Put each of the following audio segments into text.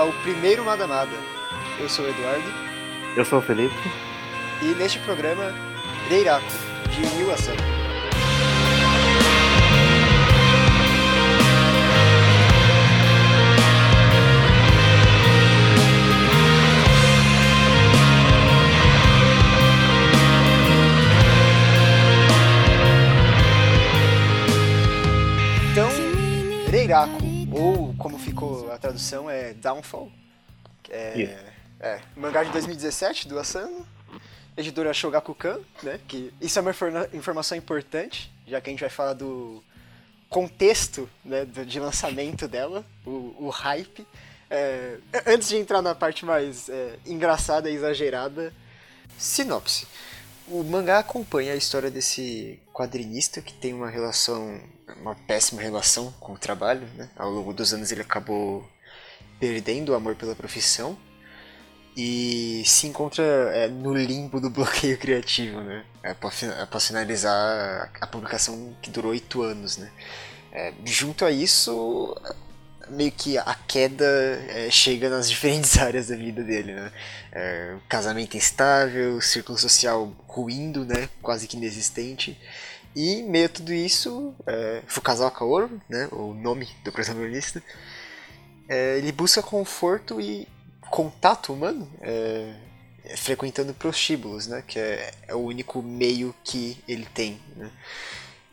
ao primeiro Madamada. Eu sou o Eduardo. Eu sou o Felipe. E neste programa, Reiraku, de Yu Asano. Então, Reiraku, ou como ficou a tradução, é Downfall. É, é mangá de 2017 do Asano, editora Shogakukan, né? Que isso é uma informação importante, já que a gente vai falar do contexto né, de lançamento dela, o, o hype. É, antes de entrar na parte mais é, engraçada e exagerada, sinopse. O mangá acompanha a história desse quadrinista que tem uma relação, uma péssima relação com o trabalho. Né? Ao longo dos anos ele acabou perdendo o amor pela profissão e se encontra é, no limbo do bloqueio criativo, né? Após finalizar a publicação que durou oito anos, né? É, junto a isso, meio que a queda é, chega nas diferentes áreas da vida dele, né? É, casamento instável, círculo social ruindo, né? Quase que inexistente. E meio a tudo isso, é, Fukazawa Kaoru, né? O nome do protagonista, é, ele busca conforto e contato humano é, frequentando prostíbulos, né? Que é, é, o único meio que ele tem, né?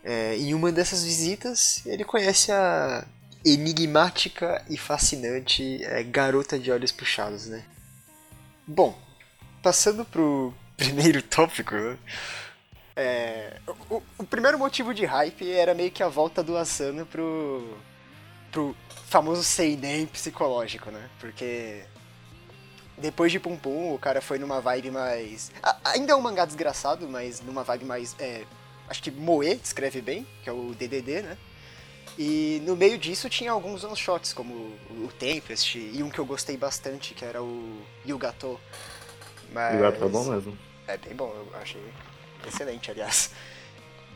É, em uma dessas visitas, ele conhece a enigmática e fascinante é, garota de olhos puxados, né? Bom, passando pro primeiro tópico, né? É, o, o, primeiro motivo de hype era meio que a volta do Asano pro, pro famoso seinen psicológico, né? Porque depois de Pum Pum, o cara foi numa vibe mais... ainda é um mangá desgraçado, mas numa vibe mais... É, acho que Moe descreve bem, que é o DDD, né? E no meio disso tinha alguns one-shots, como o Tempest, e um que eu gostei bastante, que era o Yugato. Mas... Yugato é bom mesmo. É bem bom, eu achei excelente, aliás.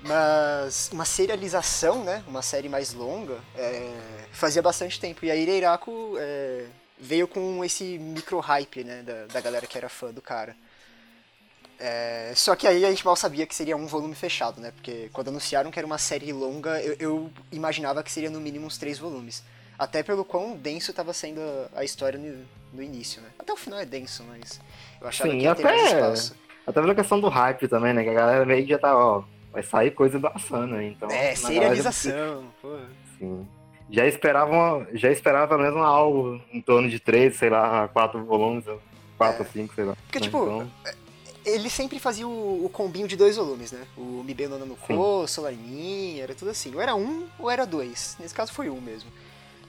Mas uma serialização, né, uma série mais longa, é, fazia bastante tempo. E a Ireiraku é, veio com esse micro-hype, né, da, da galera que era fã do cara. É, só que aí a gente mal sabia que seria um volume fechado, né? Porque quando anunciaram que era uma série longa, eu, eu imaginava que seria no mínimo uns três volumes. Até pelo quão denso estava sendo a história no, no, início, né? Até o final é denso, mas eu achava Sim, que ia até, ter mais espaço. Até pela questão do hype também, né? Que a galera meio que já tá, ó, vai sair coisa da Asana, então... É, serialização, pô. Sim. Já esperava, já esperava mesmo algo em torno de três, sei lá, quatro volumes, quatro, é. cinco, sei lá. Porque, né? tipo, então ele sempre fazia o, o combinho de dois volumes, né? O Mi Benona no Ko, Solanin, era tudo assim. Ou era um ou era dois. Nesse caso foi um mesmo.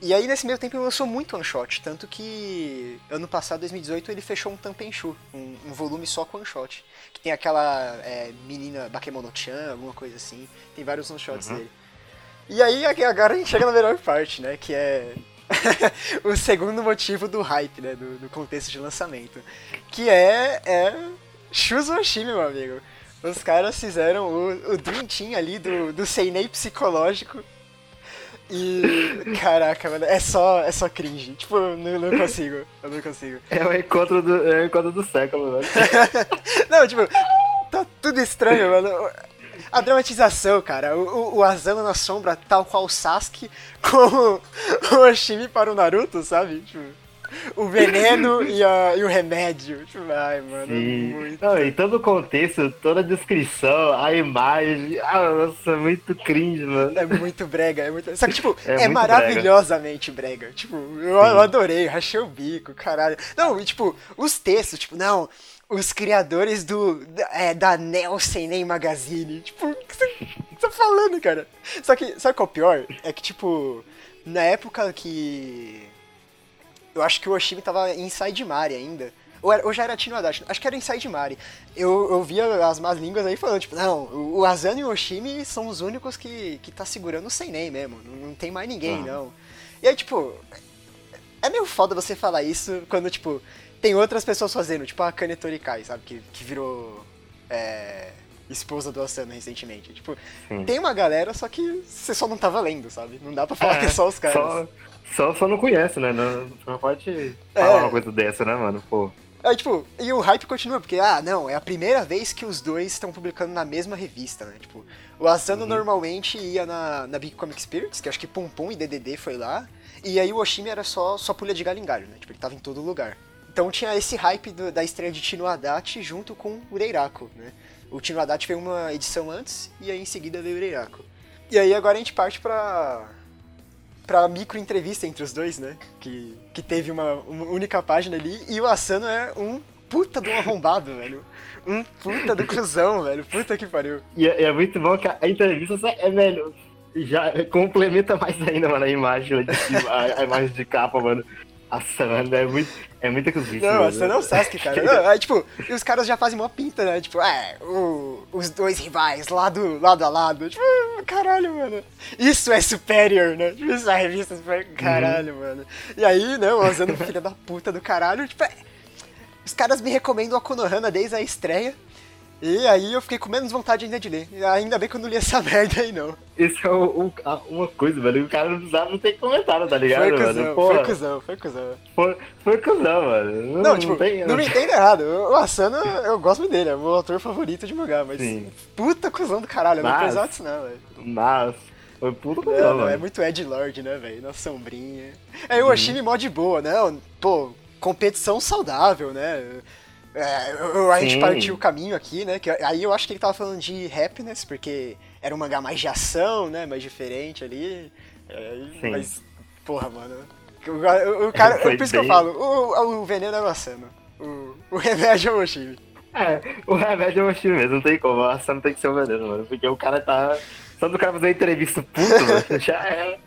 E aí nesse meio tempo ele lançou muito one shot, tanto que ano passado, 2018, ele fechou um Tampenshu, um, um volume só com one shot. Que tem aquela é, menina Bakemono-chan, alguma coisa assim. Tem vários one shots uhum. dele. E aí agora a gente chega na melhor parte, né? Que é o segundo motivo do hype, né? Do, do contexto de lançamento. Que é, é Shuzo Oshimi, meu amigo. Os caras fizeram o, o Dream Team ali do, do Seinei psicológico. E. Caraca, mano, é só, é só cringe. Tipo, eu não, não consigo. Eu não consigo. É o encontro do, é o encontro do século, velho. não, tipo, tá tudo estranho, mano. A dramatização, cara. O, o Asano na sombra, tal qual o Sasuke, com o Oshimi para o Naruto, sabe? Tipo o veneno e, a, e o remédio. Tipo, ai, mano. Sim. Muito... Não, e todo o contexto, toda a descrição, a imagem. Ah, nossa, muito cringe, mano. É muito brega, é muito. Só que, tipo, é, é maravilhosamente brega. brega. Tipo, eu, eu adorei, rachei o bico, caralho. Não, e tipo, os textos, tipo, não os criadores do é, da Nelson Nem Magazine. Tipo, o que você tá falando, cara? Só que, sabe qual é o pior? É que, tipo, na época que eu acho que o Oshimi tava em Inside Mari ainda. Ou, era, ou já era Tino Adachi, acho que era Inside Mari. Eu, eu via as más línguas aí falando, tipo, não, o Asano e o Oshimi são os únicos que, que tá segurando o Seinen mesmo. Não, não tem mais ninguém, ah. não. E aí, tipo, é meio foda você falar isso quando, tipo, tem outras pessoas fazendo, tipo a Kane Torikai, sabe? Que, que virou. É, esposa do Asano recentemente. Tipo, Sim. tem uma galera, só que você só não tava lendo, sabe? Não dá pra falar é, que é só os caras. Só, só, só não conhece, né? Não, não pode falar é. uma coisa dessa, né, mano? Pô. É, tipo, e o hype continua, porque, ah, não, é a primeira vez que os dois estão publicando na mesma revista, né? Tipo, o Asano uhum. normalmente ia na, na Big Comic Spirits, que acho que Pum Pum e DDD foi lá, e aí o Oshimi era só, só pulha de galho em galho, né? Tipo, ele tava em todo lugar. Então tinha esse hype do, da estreia de Tino Haddad junto com o Reiraku, né? O Tino Haddad veio uma edição antes e aí em seguida veio o Reiraku. E aí agora a gente parte pra, pra micro entrevista entre os dois, né? Que, que teve uma, uma única página ali e o Asano é um puta do arrombado, velho. Um puta do cuzão, velho. Puta que pariu. E é, é muito bom que a entrevista é, velho, já complementa mais ainda, mano, a imagem a, a imagem de capa, mano. Nossa, mano, é muito, é muito cozice. Não, você não é o Sasuke, cara. Não, é, tipo, e os caras já fazem uma pinta, né? Tipo, é, o, os dois rivais lado, lado a lado. Tipo, caralho, mano. Isso é superior, né? Tipo, isso é revista super. Caralho, uhum. mano. E aí, né, usando filha da puta do caralho, tipo, é, os caras me recomendam a Konohana desde a estreia. E aí eu fiquei com menos vontade ainda de ler. Ainda bem que eu não li essa merda aí, não. Isso é o, o, uma coisa, velho. O cara não precisava não ter comentário, tá ligado, foi cuzão, mano? Foi cuzão, foi cuzão. Foi, foi cuzão, mano. Não, não tipo, não, tem, não me entenda errado. O Asano, eu gosto dele, é meu autor favorito de mangá, mas Sim. puta cuzão do caralho, eu não precisava disso não, velho. Mas... Foi puta cuzão, não, É muito Ed Lord, né, velho? Na sombrinha. É o Oshimi mó de boa, né? Pô, competição saudável, né? É, eu, a gente partiu o caminho aqui, né? Que, aí eu acho que ele tava falando de happiness, porque era um mangá mais de ação, né? Mais diferente ali. É, mas, porra, mano. O, o cara, por isso bem... que eu falo, o, o veneno é o Asano. O, o remédio é o Oshimi. É, o remédio é o Oshimi mesmo, não tem como. O Asano tem que ser o veneno, mano. Porque o cara tá. Só do cara fazer uma entrevista puto, mano, já é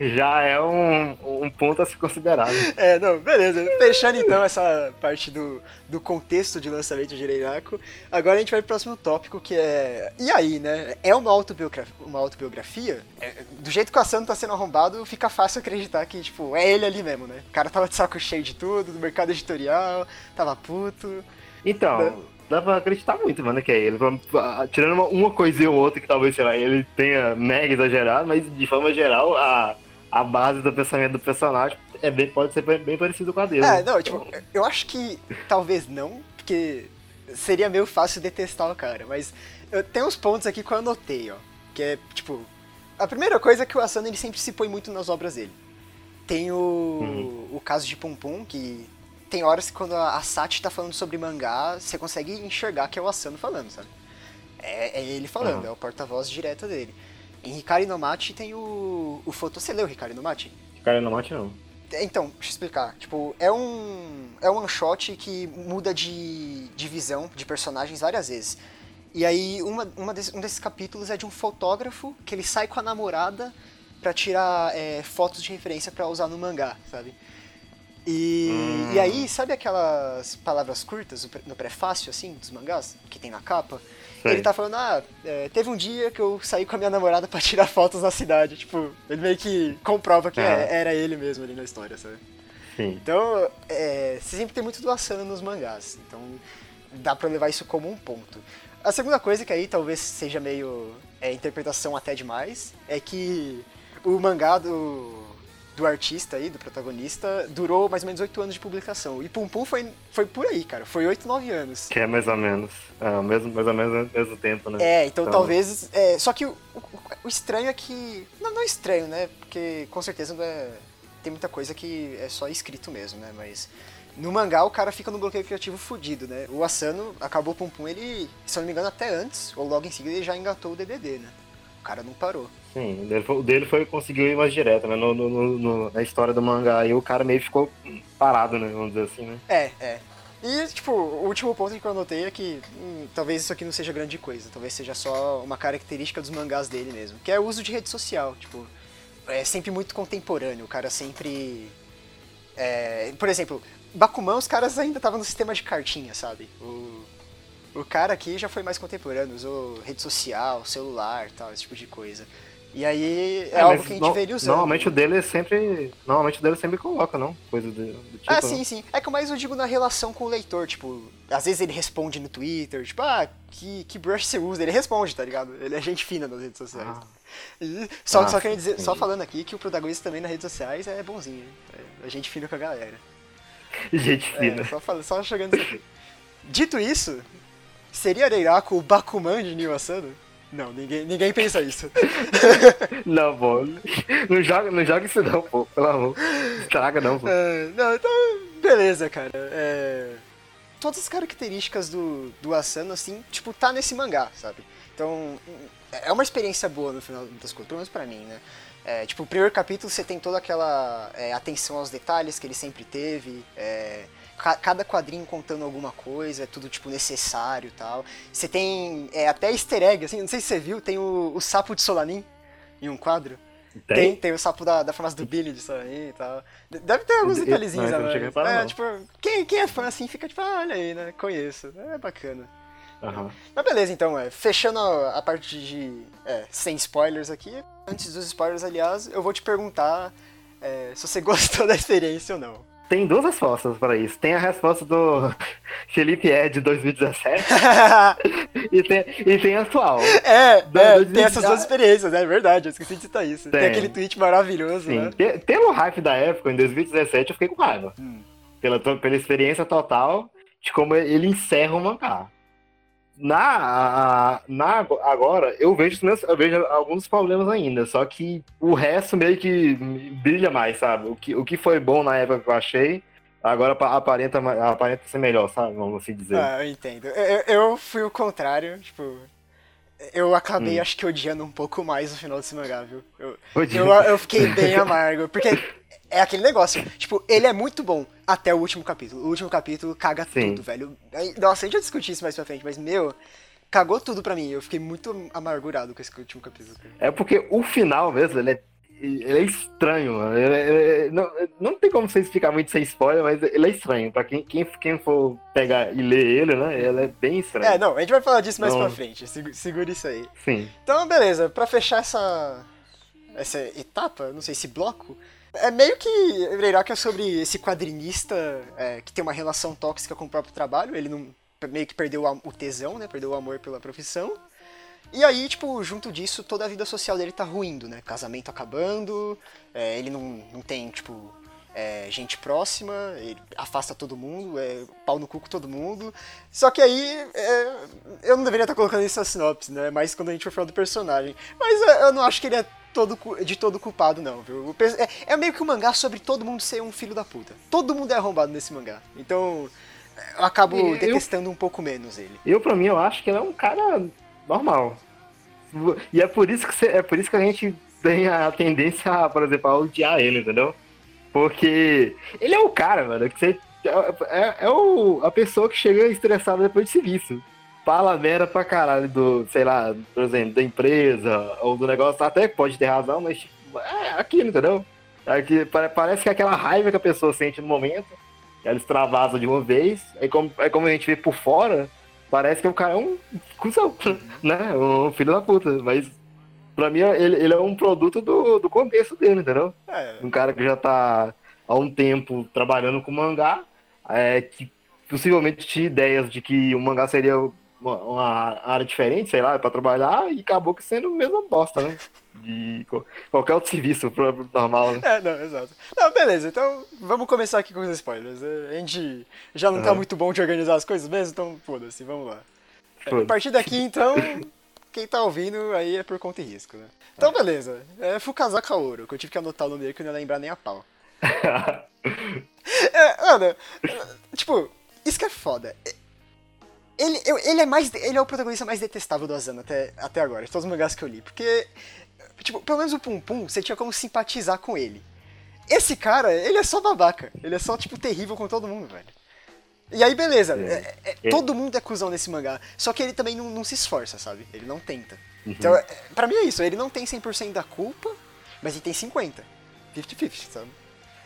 já é um, um ponto a se considerar. Né? É, não, beleza. Fechando então essa parte do, do contexto de lançamento de Reiraku, agora a gente vai pro próximo tópico que é. E aí, né? É uma autobiografia? Uma autobiografia? É, do jeito que o Asano tá sendo arrombado, fica fácil acreditar que, tipo, é ele ali mesmo, né? O cara tava de saco cheio de tudo, do mercado editorial, tava puto. Então. Né? dá pra acreditar muito, mano, que é ele. Tirando uma, uma coisinha ou outra que talvez, sei lá, ele tenha mega exagerado, mas de forma geral, a, a base do pensamento do personagem é bem, pode ser bem, parecido com a dele. É, não, tipo, eu acho que talvez não, porque seria meio fácil detestar o cara, mas eu tenho uns pontos aqui que eu anotei, ó. Que é, tipo, a primeira coisa é que o Asano ele sempre se põe muito nas obras dele. Tem o, uhum. o caso de Pum Pum, que tem horas que quando a Sati tá falando sobre mangá, você consegue enxergar que é o Asano falando, sabe? É, é ele falando, uhum. é o porta-voz direto dele. Em Hikari no Mate tem o, o foto. Você leu Hikari no Mate? Hikari no Mate não. É, então, deixa eu explicar. Tipo, é um. É um one shot que muda de, de visão de personagens várias vezes. E aí, uma, uma desse, um desses capítulos é de um fotógrafo que ele sai com a namorada para tirar é, fotos de referência para usar no mangá, sabe? E, hum. e aí, sabe aquelas palavras curtas no prefácio, assim, dos mangás, que tem na capa? Sei. Ele tá falando, ah, é, teve um dia que eu saí com a minha namorada para tirar fotos na cidade. Tipo, ele meio que comprova que é. era ele mesmo ali na história, sabe? Sim. Então, é, você sempre tem muito do Asano nos mangás. Então, dá pra levar isso como um ponto. A segunda coisa, que aí talvez seja meio é, interpretação até demais, é que o mangá do do artista aí, do protagonista, durou mais ou menos oito anos de publicação. E Pum Pum foi, foi por aí, cara. Foi oito, nove anos. Que é mais ou menos. É, mesmo, mais ou menos o mesmo tempo, né? É, então, então... talvez. É, só que o, o, o, estranho é que. Não, não é estranho, né? Porque com certeza é, tem muita coisa que é só escrito mesmo, né? Mas. No mangá o cara fica no bloqueio criativo fudido, né? O Asano acabou Pum Pum, ele, se eu não me engano, até antes, ou logo em seguida, ele já engatou o DDD, né? O cara não parou. Sim, o dele foi, conseguiu ir mais direto, né? No, no, no, na história do mangá aí o cara meio ficou parado, né? Vamos dizer assim, né? É, é. E, tipo, o último ponto que eu anotei é que hum, talvez isso aqui não seja grande coisa, talvez seja só uma característica dos mangás dele mesmo, que é o uso de rede social, tipo, é sempre muito contemporâneo, o cara sempre... É, por exemplo, Bakuman, os caras ainda estavam no sistema de cartinha, sabe? O, o cara aqui já foi mais contemporâneo, usou rede social, celular tal, esse tipo de coisa. E aí é, é algo que a gente no, ele usando. Normalmente o dele sempre. Normalmente o dele sempre coloca, não? Coisa do, do tipo. Ah, sim, sim. É que mais eu digo na relação com o leitor, tipo, às vezes ele responde no Twitter, tipo, ah, que, que brush você usa? Ele responde, tá ligado? Ele é gente fina nas redes sociais. Ah. Só, ah, só querendo dizer, só falando aqui que o protagonista também nas redes sociais é bonzinho. É, é gente fina com a galera. Gente é, fina. É, só, falando, só chegando isso aqui. Dito isso, seria Reiraku o Bakuman de Nio Asano? Não, ninguém, ninguém pensa isso. não, pô. Não joga, não joga isso não, pô. Pelo amor. Estraga não, pô. É, não, então, beleza, cara. É... Todas as características do, do Asano, assim, tipo, tá nesse mangá, sabe? Então, é uma experiência boa no final das contas, pelo menos pra mim, né? É, tipo, o primeiro capítulo você tem toda aquela é, atenção aos detalhes que ele sempre teve. É, cada quadrinho contando alguma coisa, é tudo tipo necessário tal. Você tem é, até easter egg, assim, não sei se você viu, tem o, o sapo de Solanin em um quadro. Tem? tem, tem o sapo da, da farmácia do Billy de Solanin e tal. Deve ter alguns detalhezinhos lá. É, tipo, quem, quem é fã assim fica tipo, ah, olha aí, né? Conheço. É bacana. Uhum. Mas beleza, então, é, fechando a, a parte de. É, sem spoilers aqui. Antes dos spoilers, aliás, eu vou te perguntar é, se você gostou da experiência ou não. Tem duas respostas para isso. Tem a resposta do Felipe Ed de 2017 e, tem, e tem a atual. É, é tem essas duas experiências, é verdade. Eu esqueci de citar isso. Tem, tem aquele tweet maravilhoso, Sim. né? Pelo hype da época, em 2017, eu fiquei com raiva. Hum. Pela, pela experiência total de como ele encerra o mangá na, na agora eu vejo eu vejo alguns problemas ainda só que o resto meio que brilha mais sabe? O que, o que foi bom na época que eu achei agora aparenta aparenta ser melhor sabe? Vamos assim dizer. Ah, eu entendo. Eu, eu fui o contrário tipo eu acabei, hum. acho que, odiando um pouco mais o final desse mangá, viu? Eu, eu, eu, fiquei bem amargo, porque é aquele negócio, tipo, ele é muito bom até o último capítulo. O último capítulo caga Sim. tudo, velho. Nossa, a gente vai discutir isso mais pra frente, mas, meu, cagou tudo pra mim. Eu fiquei muito amargurado com esse último capítulo. É porque o final mesmo, ele é, ele é estranho, mano. Ele, ele, não, não tem como vocês ficar muito sem spoiler, mas ele é estranho. Pra quem, quem, quem for pegar e ler ele, né, ele é bem estranho. É, não, a gente vai falar disso mais pra frente. Segura isso aí. Sim. Então, beleza, pra fechar essa, essa etapa, não sei, esse bloco... É meio que Reiraki é sobre esse quadrinista é, que tem uma relação tóxica com o próprio trabalho. Ele não meio que perdeu o tesão, né? Perdeu o amor pela profissão. E aí, tipo, junto disso, toda a vida social dele tá ruindo, né? Casamento acabando, é, ele não, não tem, tipo, é, gente próxima, ele afasta todo mundo, é pau no cu com todo mundo. Só que aí, é, eu não deveria estar colocando isso na sinopse, né? Mas quando a gente for falar do personagem. Mas é, eu não acho que ele é todo, de todo culpado, não, viu? É, é meio que um mangá sobre todo mundo ser um filho da puta. Todo mundo é arrombado nesse mangá. Então, eu acabo eu, detestando um pouco menos ele. Eu, pra mim, eu acho que ele é um cara normal. E é por isso que, você, é por isso que a gente tem a tendência, a, por exemplo, a odiar ele, entendeu? Porque ele é o cara, mano, que você. É, é, é o, a pessoa que chega estressada depois de serviço fala merda pra caralho do, sei lá, por exemplo, da empresa ou do negócio, até pode ter razão, mas tipo, é aquilo, entendeu? É que, parece que é aquela raiva que a pessoa sente no momento, ela extravasa de uma vez, aí como, aí como a gente vê por fora, parece que o cara é um cuzão, né? Um filho da puta, mas pra mim ele, ele é um produto do, do contexto dele, entendeu? É. Um cara que já tá há um tempo trabalhando com mangá, é, que possivelmente tinha ideias de que o mangá seria uma, uma, área diferente, sei lá, para trabalhar e acabou que sendo a mesma bosta, né? De qualquer outro serviço normal, né? É, não, exato. Não, beleza, então vamos começar aqui com os spoilers. A gente já não tá muito bom de organizar as coisas mesmo, então foda-se, vamos lá. Foda a partir daqui, então, quem tá ouvindo aí é por conta e risco, né? Então, beleza. É Fukazaka Ouro, que eu tive que anotar o nome dele que eu não ia lembrar nem a pau. é, mano, tipo, isso que é foda. Ele, eu, ele é mais. Ele é o protagonista mais detestável do Asano até, até agora, de todos os mangás que eu li. Porque, tipo, pelo menos o Pum Pum, você tinha como simpatizar com ele. Esse cara, ele é só babaca. Ele é só, tipo, terrível com todo mundo, velho. E aí, beleza. É. É, é, é. todo mundo é cuzão nesse mangá. Só que ele também não, não se esforça, sabe? Ele não tenta. Uhum. Então, é, pra mim é isso. Ele não tem 100% da culpa, mas ele tem 50%. 50-50, sabe?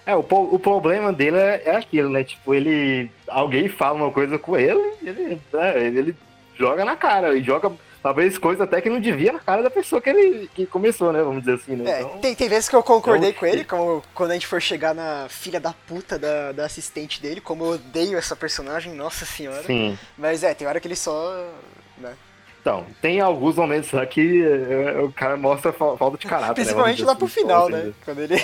É, o, o problema dele é, é, aquilo, né? Tipo, ele. Alguém fala uma coisa com ele, ele, né, ele joga na cara, e joga talvez coisa até que não devia na cara da pessoa que ele que começou, né? Vamos dizer assim, né? É, então, tem, tem vezes que eu concordei então, com ele, como quando a gente for chegar na filha da puta da, da assistente dele, como eu odeio essa personagem, nossa senhora. Sim. Mas é, tem hora que ele só. Né? Então, tem alguns momentos lá que é, o cara mostra falta de caráter. Né, Principalmente né? lá pro assim, final, né? Quando ele.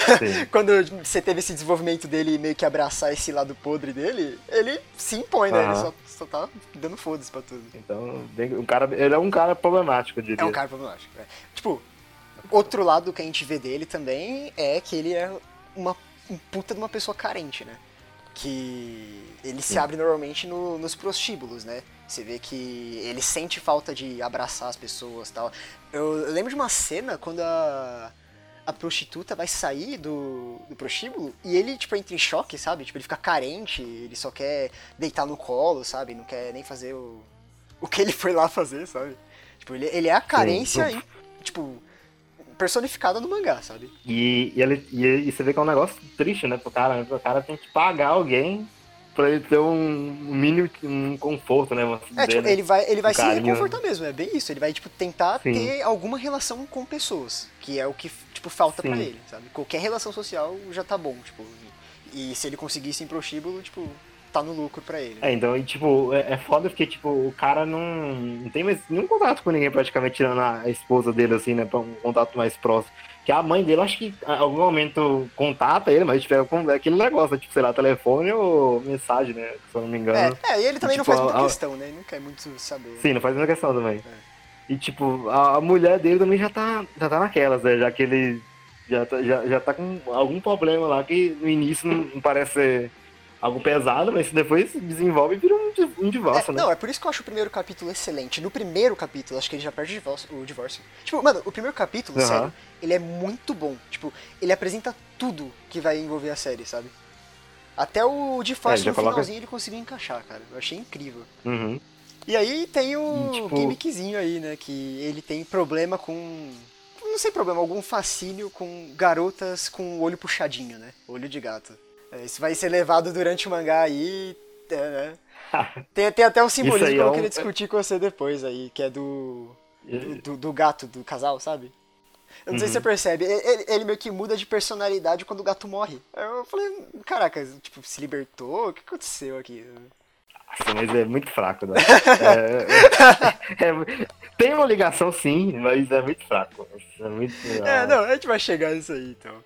Quando você teve esse desenvolvimento dele meio que abraçar esse lado podre dele, ele se impõe, né? Ele só, só tá dando foda-se pra tudo. Então, um cara, ele é um cara problemático, eu diria. É um cara problemático. É. Tipo, outro lado que a gente vê dele também é que ele é uma um puta de uma pessoa carente, né? Que ele se abre normalmente no, nos prostíbulos, né? Você vê que ele sente falta de abraçar as pessoas tal. Eu lembro de uma cena quando a, a prostituta vai sair do, do prostíbulo e ele, tipo, entra em choque, sabe? Tipo, ele fica carente, ele só quer deitar no colo, sabe? Não quer nem fazer o, o que ele foi lá fazer, sabe? Tipo, ele, ele é a carência, Sim. e, tipo, personificada no mangá, sabe? E, e, ele, e, e, você vê que é um negócio triste, né? Pro cara, o cara tem que pagar alguém pra ele ter um mínimo um conforto, né? É, tipo, ele vai, ele vai um se carinho. reconfortar mesmo, é bem isso. Ele vai, tipo, tentar Sim. ter alguma relação com pessoas, que é o que, tipo, falta Sim. pra ele, sabe? Qualquer relação social já tá bom, tipo. E, e se ele conseguisse em prostíbulo, tipo, tá no lucro pra ele. É, então, e, tipo, é, é foda porque, tipo, o cara não, não tem mais nenhum contato com ninguém, praticamente, tirando a esposa dele, assim, né? Pra um contato mais próximo que a mãe dele, acho que em algum momento contata ele, mas tipo, é aquele negócio, tipo, sei lá, telefone ou mensagem, né? Se eu não me engano. É, é e ele também e, tipo, não faz muita a... questão, né? Ele não quer muito saber. Sim, não faz muita questão também. É. E tipo, a, mulher dele também já tá, já tá naquelas, né? Já que ele já tá, já, já tá com algum problema lá que no início não, não parece ser algo pesado, mas depois desenvolve e vira um, um divórcio, é, né? Não, é por isso que eu acho o primeiro capítulo excelente. No primeiro capítulo, acho que ele já perde o divórcio. Tipo, mano, o primeiro capítulo, uhum. sério, ele é muito bom. Tipo, ele apresenta tudo que vai envolver a série, sabe? Até o divórcio é, no coloca... finalzinho ele conseguiu encaixar, cara. Eu achei incrível. Uhum. E aí tem o tipo... gimmickzinho aí, né? Que ele tem problema com. Não sei problema, algum fascínio com garotas com olho puxadinho, né? Olho de gato. É, isso vai ser levado durante o mangá aí. É, né? tem, tem até um simbolismo que eu é um... queria discutir com você depois aí, que é do. Do, do, gato do casal, sabe? Eu não uhum. sei se você uhum. percebe, ele, ele, meio que muda de personalidade quando o gato morre. Eu falei, caraca, tipo, se libertou? O que aconteceu aqui? Nossa, mas é muito fraco, né? é, é, é, tem uma ligação sim, mas é muito fraco. É, muito, é, não, a gente vai chegar nisso aí então.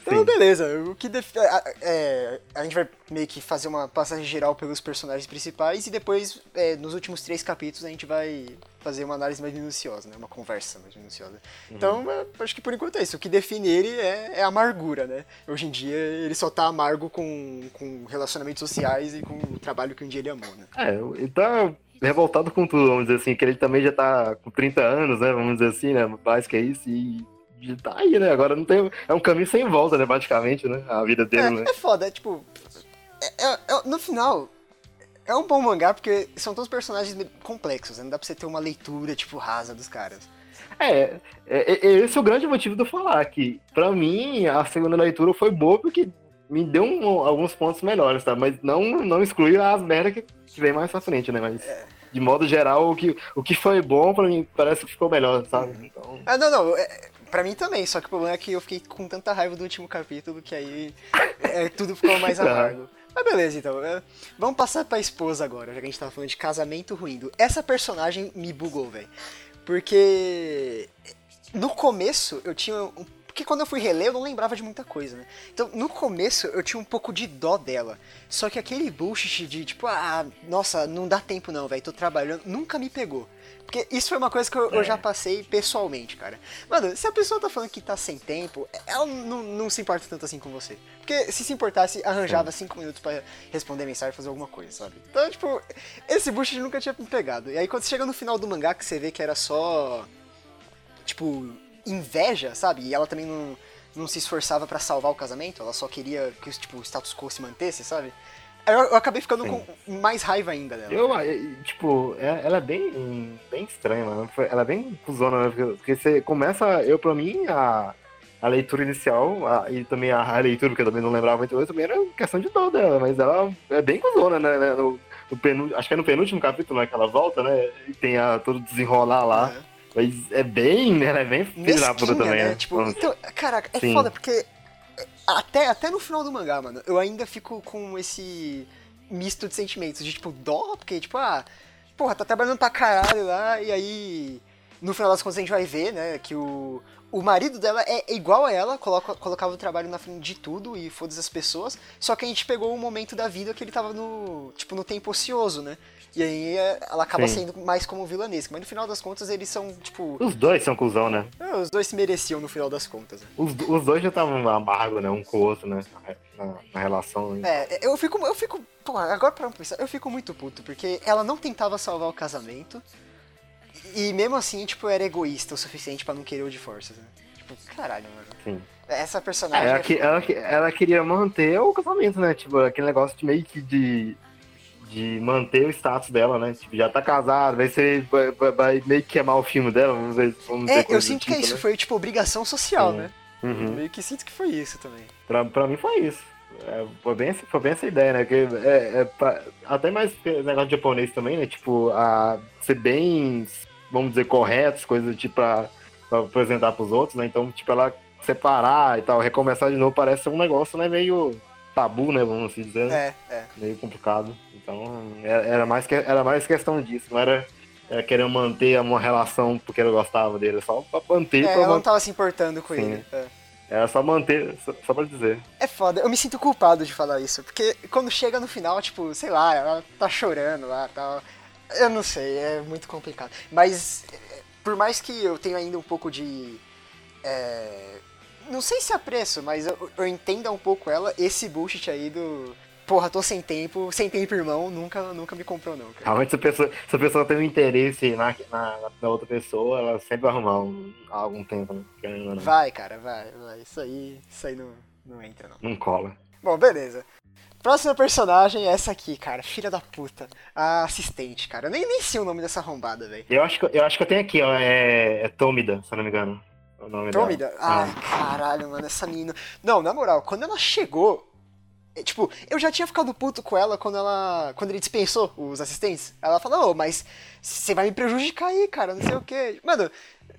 Então, beleza. O que def... é, a gente vai meio que fazer uma passagem geral pelos personagens principais e depois, é, nos últimos três capítulos, a gente vai fazer uma análise mais minuciosa, né? Uma conversa mais minuciosa. Uhum. Então, é, acho que por enquanto é isso. O que define ele é, é, a amargura, né? Hoje em dia, ele só tá amargo com, com relacionamentos sociais e com o trabalho que um dia ele amou, né? É, ele tá revoltado com tudo, vamos dizer assim, que ele também já tá com 30 anos, né? Vamos dizer assim, né? Mais que é isso, e tá aí, né? Agora não tem. É um caminho sem volta, né? Praticamente, né? A vida dele, é, né? É foda, é tipo. É, é, é, no final, é um bom mangá porque são todos personagens complexos, né? Não dá pra você ter uma leitura, tipo, rasa dos caras. É, é, é, esse é o grande motivo de eu falar, que pra mim a segunda leitura foi boa porque me deu um, alguns pontos melhores, tá? Mas não, não exclui as merdas que, que vem mais pra frente, né? Mas. De modo geral, o que, o que foi bom pra mim parece que ficou melhor, sabe? Então... Ah, não, não. É, Pra mim também, só que o problema é que eu fiquei com tanta raiva do último capítulo que aí é, tudo ficou mais amargo. Mas beleza, então. É, vamos passar pra esposa agora, já que a gente tava falando de casamento ruim. Essa personagem me bugou, velho. Porque no começo eu tinha um porque quando eu fui reler, eu não lembrava de muita coisa, né? Então, no começo, eu tinha um pouco de dó dela. Só que aquele bullshit de, tipo, ah, nossa, não dá tempo não, velho, tô trabalhando, nunca me pegou. Porque isso foi uma coisa que eu, é. eu, já passei pessoalmente, cara. Mano, se a pessoa tá falando que tá sem tempo, ela não, não se importa tanto assim com você. Porque se se importasse, arranjava cinco minutos para responder mensagem, fazer alguma coisa, sabe? Então, tipo, esse bullshit nunca tinha me pegado. E aí quando você chega no final do mangá, que você vê que era só. Tipo, inveja, sabe? E ela também não, não se esforçava para salvar o casamento, ela só queria que tipo, o status quo se mantesse, sabe? Eu, eu acabei ficando Sim. com mais raiva ainda dela. Eu, tipo, é, ela é bem, bem estranha, mano. Ela é bem cuzona, né? Porque você começa, eu pra mim, a, a leitura inicial a, e também a, a, leitura, porque eu também não lembrava muito, também era questão de dó dela, mas ela é bem cuzona, né? no, no acho que é no penúltimo capítulo, né, que ela volta, né? E tem a, todo desenrolar lá. Uhum. Mas é bem, né? Ela é bem filha também, né? né? Tipo, então, caraca, é Sim. foda, porque até, até no final do mangá, mano, eu ainda fico com esse misto de sentimentos, de tipo, dó, porque, tipo, ah, porra, tá trabalhando pra caralho lá, e aí, no final das contas a gente vai ver, né, que o, o marido dela é igual a ela, coloca, colocava o trabalho na frente de tudo e foda as pessoas, só que a gente pegou um momento da vida que ele tava no, tipo, no tempo ocioso, né? E aí é, ela acaba Sim. sendo mais como vilanesca. Mas no final das contas eles são, tipo. Os dois são cuzão, né? É, os dois se mereciam no final das contas. Né? Os, os dois já estavam amargos, né? Um com o outro, né? Na, na relação. Né? É, eu fico. Eu fico. Pô, agora pra pensar, eu fico muito puto, porque ela não tentava salvar o casamento. E mesmo assim, tipo, era egoísta o suficiente para não querer o de forças, né? Tipo, caralho, mano. Sim. Essa personagem. Ela, é que, ela, ela, queria manter o casamento, né? Tipo, aquele negócio de meio que de de manter o status dela, né? Tipo, já tá casada, vai ser. Vai, vai, meio que queimar o filme dela, vamos ver. Vamos é, eu sinto tipo, que é isso, né? foi tipo obrigação social, Sim. né? Uhum. Meio que sinto que foi isso também. Pra, pra mim foi isso. É, foi, bem, foi bem essa ideia, né? Que é, é pra, até mais negócio de japonês também, né? Tipo, a ser bem, vamos dizer, corretos, coisas tipo pra, pra apresentar pros outros, né? Então, tipo, ela separar e tal, recomeçar de novo, parece um negócio, né? Meio tabu, né? Vamos assim dizer. É, é. Meio complicado. Então, é, era mais, que, era mais questão disso, não era, era querer manter uma relação porque eu gostava dele, só pra manter. É, pra ela não tava se importando com Sim. ele. É. Era só manter, só, só pra dizer. É foda, eu me sinto culpado de falar isso, porque quando chega no final, tipo, sei lá, ela tá chorando lá tal. Eu não sei, é muito complicado. Mas, por mais que eu tenha ainda um pouco de. É, não sei se apreço, mas eu, eu entenda um pouco ela, esse bullshit aí do porra, tô sem tempo, sem tempo, irmão, nunca, nunca me comprou, não. Cara. Realmente, se a pessoa, se a pessoa tem um interesse na, na, na outra pessoa, ela sempre vai arrumar um, algum tempo, né? Vai, cara, vai, vai. Isso aí, isso aí não, não entra, não. Não cola. Bom, beleza. Próxima personagem é essa aqui, cara. Filha da puta. A assistente, cara. Eu nem, nem sei o nome dessa arrombada, velho. Eu acho, que, eu acho que eu tenho aqui, ó. É, é Tômida, se eu não me engano. O nome Tômida? Dela. Ai, ah. caralho, mano, essa menina. Não, na moral, quando ela chegou, tipo, eu já tinha ficado puto com ela quando ela. Quando ele dispensou os assistentes. Ela falou, oh, mas você vai me prejudicar aí, cara, não sei o quê. Mano,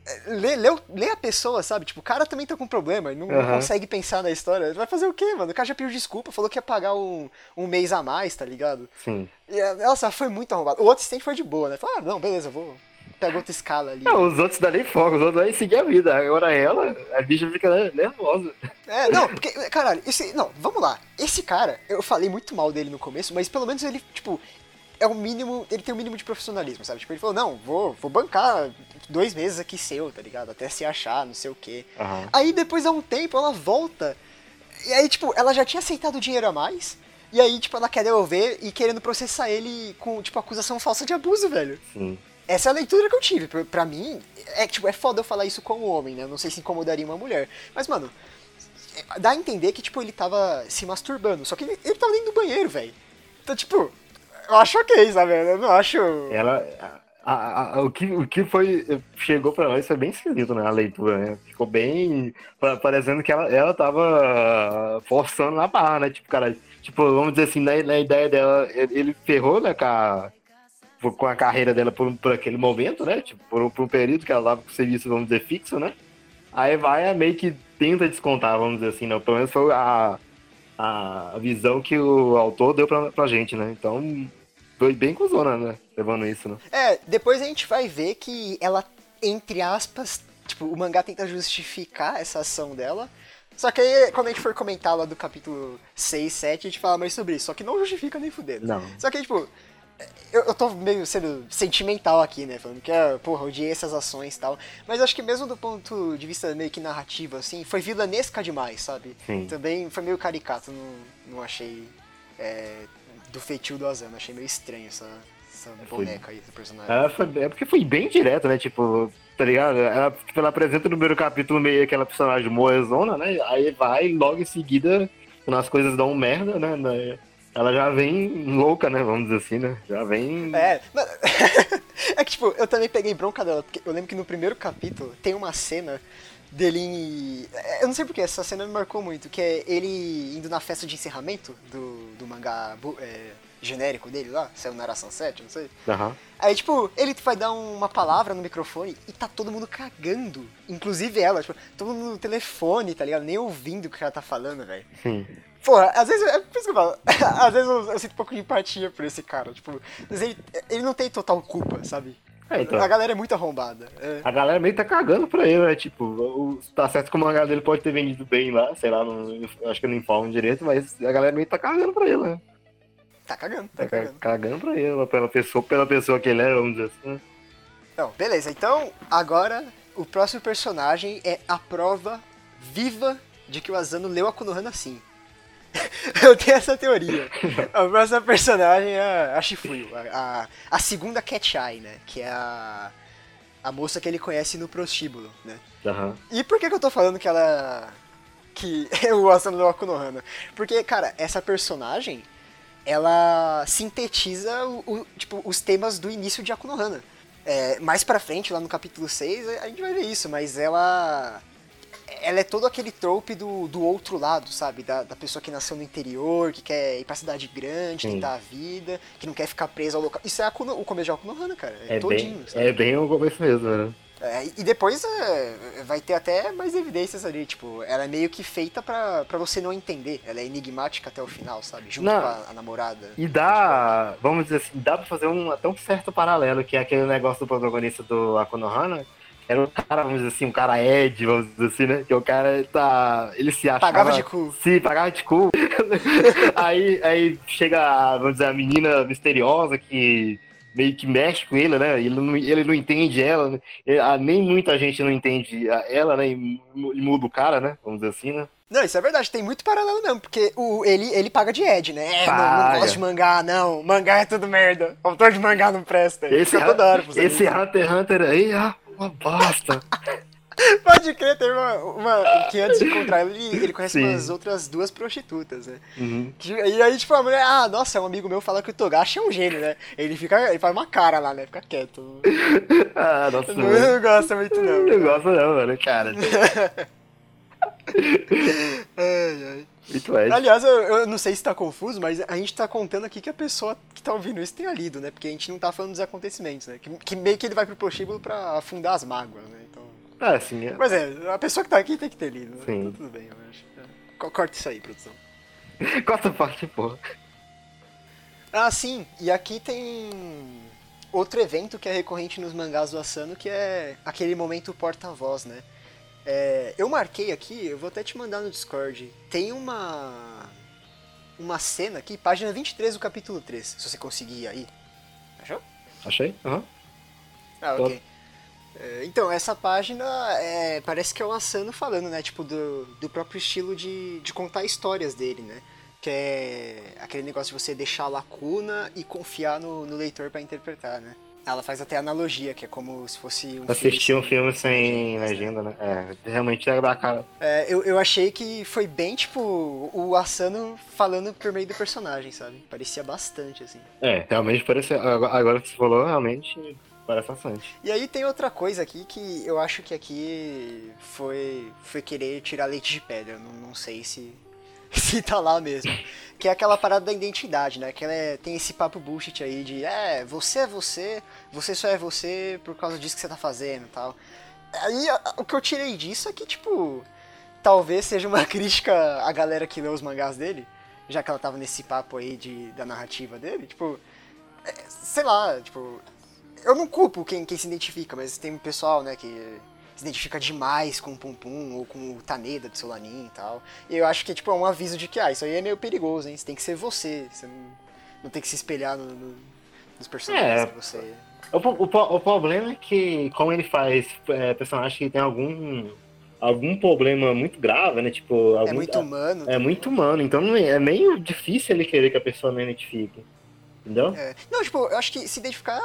é, lê, lê, lê, a pessoa, sabe? Tipo, o cara também tá com problema, não, uhum. não, consegue pensar na história. Vai fazer o quê, mano? O cara já pediu desculpa, falou que ia pagar um, um mês a mais, tá ligado? Sim. E, nossa, foi muito arrombado. O outro assistente foi de boa, né? Falou, ah, não, beleza, vou, pega outra escala ali. Não, os outros dão nem fogo, os outros aí seguir a vida. Agora ela, a bicha fica nervosa. É, não, porque, caralho, esse, não, vamos lá. Esse cara, eu falei muito mal dele no começo, mas pelo menos ele, tipo, é o mínimo, ele tem o mínimo de profissionalismo, sabe? Tipo, ele falou, não, vou, vou bancar dois meses aqui seu, tá ligado? Até se achar, não sei o quê. Uhum. Aí depois há um tempo ela volta, e aí, tipo, ela já tinha aceitado o dinheiro a mais, e aí, tipo, ela quer devolver e querendo processar ele com, tipo, acusação falsa de abuso, velho. Sim. Essa é a leitura que eu tive. Pra, mim, é tipo, é foda eu falar isso como homem, né? Não sei se incomodaria uma mulher. Mas, mano, dá a entender que, tipo, ele tava se masturbando. Só que ele, ele tava dentro do banheiro, velho. Então, tipo, eu acho ok, sabe? Eu não acho. Ela. A, a, a, o, que, o que foi. Chegou pra nós foi bem esquisito, né? A leitura, né? Ficou bem. Parecendo que ela, ela tava forçando na barra, né? Tipo, cara. Tipo, vamos dizer assim, na, na ideia dela, ele ferrou, né, com a com a carreira dela por, por aquele momento, né? Tipo, por, por um período que ela dava com serviço, vamos dizer, fixo, né? Aí vai meio que tenta descontar, vamos dizer assim, né? Pelo menos foi a, a visão que o autor deu pra, pra gente, né? Então, foi bem cuzona, né? Levando isso, né? É, depois a gente vai ver que ela, entre aspas, tipo, o mangá tenta justificar essa ação dela. Só que aí, quando a gente for comentar lá do capítulo 6, 7, a gente fala mais sobre isso. Só que não justifica nem fudendo. Não. Só que, tipo, eu, eu tô meio sendo sentimental aqui, né? Falando que, ah, porra, odiei essas ações e tal. Mas acho que mesmo do ponto de vista meio que narrativo, assim, foi vilanesca demais, sabe? Sim. Também foi meio caricato, não, não achei é, do feitio do Asano, achei meio estranho essa, essa boneca foi, aí, esse personagem. É, foi, é porque foi bem direto, né? Tipo, tá ligado? Ela, tipo, ela apresenta no primeiro capítulo meio aquela personagem moezona, né? Aí vai logo em seguida, quando as coisas dão merda, né? Ela já vem louca, né? Vamos dizer assim, né? Já vem. É. é que, tipo, eu também peguei bronca dela, porque eu lembro que no primeiro capítulo tem uma cena dele em... Eu não sei porque, essa cena me marcou muito, que é ele indo na festa de encerramento do, do mangá é, genérico dele lá, saiu na Aração 7, não sei. Aham. Aí, tipo, ele vai dar uma palavra no microfone e tá todo mundo cagando. Inclusive ela, tipo, todo mundo no telefone, tá ligado? Nem ouvindo o que ela tá falando, velho. Sim. Porra, às vezes, é por isso que eu falo, às vezes eu, eu sinto um pouco de empatia por esse cara, tipo, mas ele, ele não tem total culpa, sabe? É, então. A galera é muito arrombada. É. A galera meio tá cagando pra ele, né? Tipo, o, tá certo que o mangá dele pode ter vendido bem lá, sei lá, não, acho que não informam direito, mas a galera meio tá cagando pra ele, né? Tá cagando, tá Tá ca- cagando. cagando pra ele, pela pessoa, pela pessoa que ele é, vamos dizer assim. né? Não, beleza, então agora o próximo personagem é a prova viva de que o Asano leu a Konohana sim. Eu tenho essa teoria. A próxima personagem é a Shifuyu, a, a, a segunda Cat Eye, né? Que é a, a moça que ele conhece no prostíbulo, né? Aham. E por que, que eu tô falando que ela. que o Asano leu a Konohana? Porque, cara, essa personagem ela sintetiza o, o- tipo, os temas do início de Akunohana. É, mais pra frente, lá no capítulo 6, a gente vai ver isso, mas ela. Ela é todo aquele trope do, do outro lado, sabe? Da, da pessoa que nasceu no interior, que quer ir pra cidade grande, Sim. tentar a vida, que não quer ficar presa ao local. Isso é Akuno- o começo de Akunohana, cara. É, É, todinho, bem, sabe? é bem o começo mesmo, né? É, e depois é, vai ter até mais evidências ali, tipo, ela é meio que feita pra, pra você não entender. Ela é enigmática até o final, sabe? Junto Não. com a, a namorada. E dá, vamos dizer assim, dá pra fazer um até um certo paralelo, que é aquele negócio do protagonista do Akonohana, era um cara, vamos dizer assim, um cara Ed, vamos dizer assim, né? Que o cara tá. Ele se achava. Pagava de cu. Sim, pagava de cu. aí, aí chega, a, vamos dizer, a menina misteriosa que meio que mexe com ele, né? Ele não, ele não entende ela, né? Ah, nem muita gente não entende ela, né? E mu- muda o cara, né? Vamos dizer assim, né? Não, isso é verdade, tem muito paralelo mesmo, porque o, ele, ele paga de Ed, né? É, não, não gosto de mangá, não. Mangá é tudo merda. Autor de mangá não presta. Esse, toda hora esse. Hunter x Hunter aí, ah, uma bosta. Pode crer, teve uma, uma. Que antes de encontrar ele, ele conhece Sim. umas outras duas prostitutas, né? Uhum. E aí, tipo, a mulher, ah, nossa, um amigo meu fala que o Togashi é um gênio, né? Ele fica, ele faz uma cara lá, né? Fica quieto. Ah, nossa, Não, não gosta muito, não. Não gosto não, mano, cara. Ai, ai. Muito. Aliás, eu, eu não sei se tá confuso, mas a gente tá contando aqui que a pessoa que tá ouvindo isso tenha lido, né? Porque a gente não tá falando dos acontecimentos, né? Que, que meio que ele vai pro prostíbulo pra afundar as mágoas, né? Então... Ah, sim, é. Mas é, a pessoa que tá aqui tem que ter lido, né? Sim. Então tudo bem, eu acho. É. Co- Corta isso aí, produção. Corta a parte, porra. Ah, sim, e aqui tem outro evento que é recorrente nos mangás do Asano, que é aquele momento porta-voz, né? É, eu marquei aqui, eu vou até te mandar no Discord. Tem uma uma cena aqui, página 23 do capítulo 3, se você conseguir ir aí. Achou? Achei? Aham. Ah, Tô. ok. É, então, essa página é, parece que é o Asano falando, né? Tipo, do, do próprio estilo de, de contar histórias dele, né? Que é aquele negócio de você deixar a lacuna e confiar no, no leitor pra interpretar, né? Ela faz até analogia, que é como se fosse um Assistir um filme sem sem legenda, né? É, realmente é da cara. É, eu, eu achei que foi bem, tipo, o Asano falando por meio do personagem, sabe? Parecia bastante, assim. É, realmente parece. Agora agora que você falou, realmente parece bastante. E aí tem outra coisa aqui que eu acho que aqui foi, foi querer tirar leite de pedra. Não, não sei se, tá lá mesmo. Que é aquela parada da identidade, né? Que ela é- tem esse papo bullshit aí de é, você é você, você só é você por causa disso que você tá fazendo e tal. Aí o que eu tirei disso é que, tipo, talvez seja uma crítica à galera que lê os mangás dele, já que ela tava nesse papo aí de, da narrativa dele, tipo, é, sei lá, tipo, eu não culpo quem, quem se identifica, mas tem um pessoal, né, que se identifica demais com o Pum Pum ou com o Taneda do Solanin e tal. E eu acho que tipo, é um aviso de que, ah, isso aí é meio perigoso, hein? Você tem que ser você, você não, não tem que se espelhar no- no- nos personagens É. que você... O, po- o, po- o problema é que, como ele faz é, personagem que tem algum. algum problema muito grave, né? Tipo, algum, É muito humano. É muito humano, então é, é meio difícil ele querer que a pessoa não identifique. Entendeu? É. Não, tipo, eu acho que se identificar,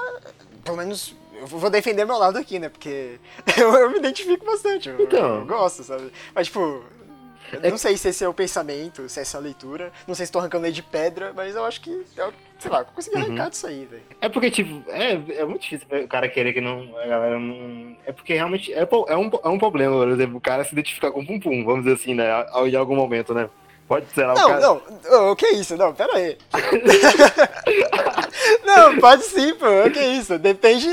pelo menos eu vou defender meu lado aqui, né? Porque eu, eu me identifico bastante. Eu, Então. eu gosto, sabe? Mas, tipo, eu É- não sei se esse é o pensamento, se é essa a leitura. Não sei se tô arrancando lei de pedra, mas eu acho que, eu, sei lá, eu consegui Uhum. arrancar disso aí, velho. É porque, tipo, é, é muito difícil o cara querer que não. A galera não. É porque realmente é, é, um, é um problema, por exemplo, o cara se identificar com Pum Pum, vamos dizer assim, né? Em algum momento, né? Pode ser lá Não, cara... não, o que é isso? Não, pera aí. não, pode sim, pô, o que é isso? Depende,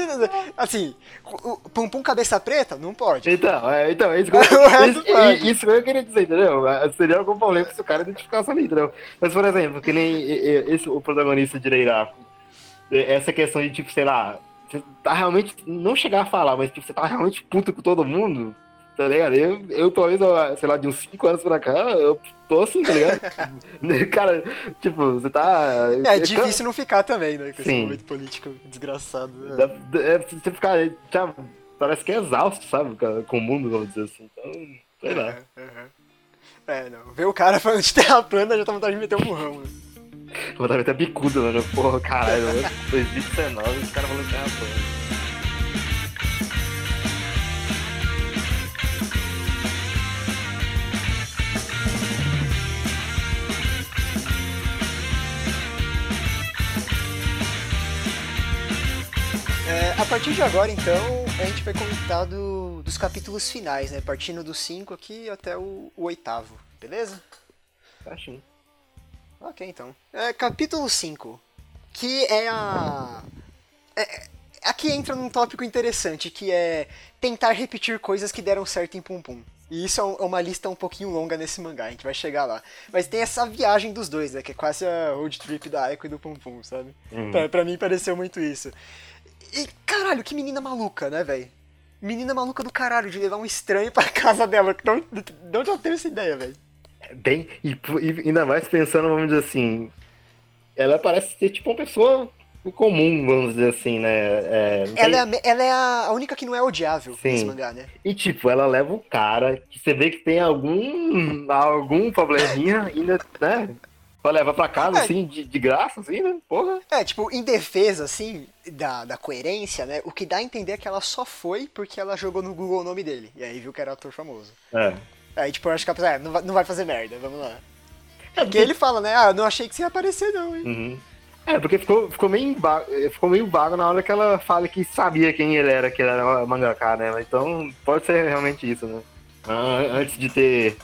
assim, o Pum Pum Cabeça Preta, não pode. Então, é, então, é isso que eu, isso, isso que eu queria dizer, entendeu? Seria algum problema se o cara identificasse ali, entendeu? Mas, por exemplo, que nem esse, o protagonista de Leiraco, essa questão de, tipo, sei lá, você tá realmente, não chegar a falar, mas tipo, você tá realmente puto com todo mundo, tá ligado? Eu, eu talvez, sei lá, de uns 5 anos pra cá, eu tô assim, tá ligado? cara, tipo, você tá. É, é difícil não ficar também, né? Com esse Sim. momento político desgraçado. É. é você ficar. Já, parece que é exausto, sabe? Com o mundo, vamos dizer assim. Então, sei lá. É, não. Ver o cara falando de terra plana já tá vontade de meter um burrão, mano. Vontade de meter bicuda, mano. Porra, caralho, 2019, os caras falando de terra plana. É, a partir de agora, então, a gente vai comentar do, dos capítulos finais, né? Partindo do 5 aqui até o, o, oitavo, beleza? Tá sim. Ok, então. É, capítulo 5, que é a... É, aqui entra num tópico interessante, que é tentar repetir coisas que deram certo em Pum Pum. E isso é, é uma lista um pouquinho longa nesse mangá, a gente vai chegar lá. Mas tem essa viagem dos dois, né? Que é quase a road trip da Aiko e do Pum Pum, sabe? Uhum. Pra, pra mim pareceu muito isso. E caralho, que menina maluca, né, velho? Menina maluca do caralho de levar um estranho pra casa dela. De onde, de onde ela teve essa ideia, velho? Bem, e, e, ainda mais pensando, vamos dizer assim. Ela parece ser tipo uma pessoa comum, vamos dizer assim, né? É, ela, tem... é a, ela é a única que não é odiável Sim. nesse mangá, né? E tipo, ela leva o cara que você vê que tem algum algum probleminha ainda, né? Pra levar pra casa, é. assim, de, de graça, assim, né? Porra. É, tipo, em defesa, assim, da, da coerência, né? O que dá a entender é que ela só foi porque ela jogou no Google o nome dele. E aí viu que era ator famoso. É. Aí, tipo, eu acho que a pessoa, é, não vai, não vai fazer merda, vamos lá. É, porque ele fala, né? Ah, não achei que você ia aparecer, não, hein? Uhum. É, porque ficou, ficou, meio vago, ficou meio vago na hora que ela fala que sabia quem ele era, que ele era mangaka, né? Então, pode ser realmente isso, né? Antes de ter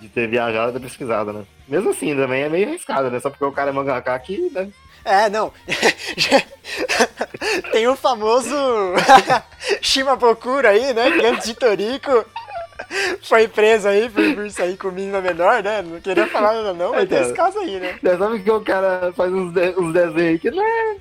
de ter viajado ter pesquisado, né? Mesmo assim, também é meio arriscado, né? Só porque o cara é mangaka aqui, né? É, não. Tem o famoso Shimabokura aí, né? Que antes de Toriko foi preso aí por, por sair com menina menor, né? Não queria falar nada não, mas então, tem esse caso aí, né? Você sabe que o cara faz uns, de, uns desenhos aí que não é...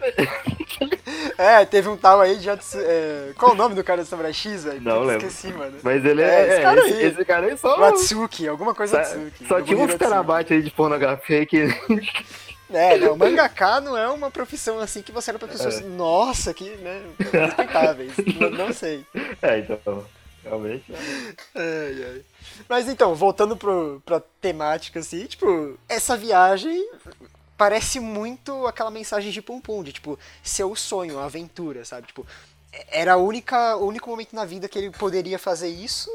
É, teve um tal aí de... É, qual o nome do cara do Samurai X, velho? Não lembro. Esqueci, mano. Mas ele é... é esse, cara aí. Esse, esse cara aí só... Matsuki, alguma coisa Matsuki. Só tinha uns terabytes aí de pornografia que... É, não, mangaka não é uma profissão assim que você era pra pessoas, é. nossa, que, né, respeitáveis, não, não sei. É, então... Realmente. Ai, ai. Mas então, voltando pro, pra temática, assim, tipo, essa viagem parece muito aquela mensagem de Pum Pum, de tipo, seu sonho, a aventura, sabe? Tipo, era a única, o único momento na vida que ele poderia fazer isso,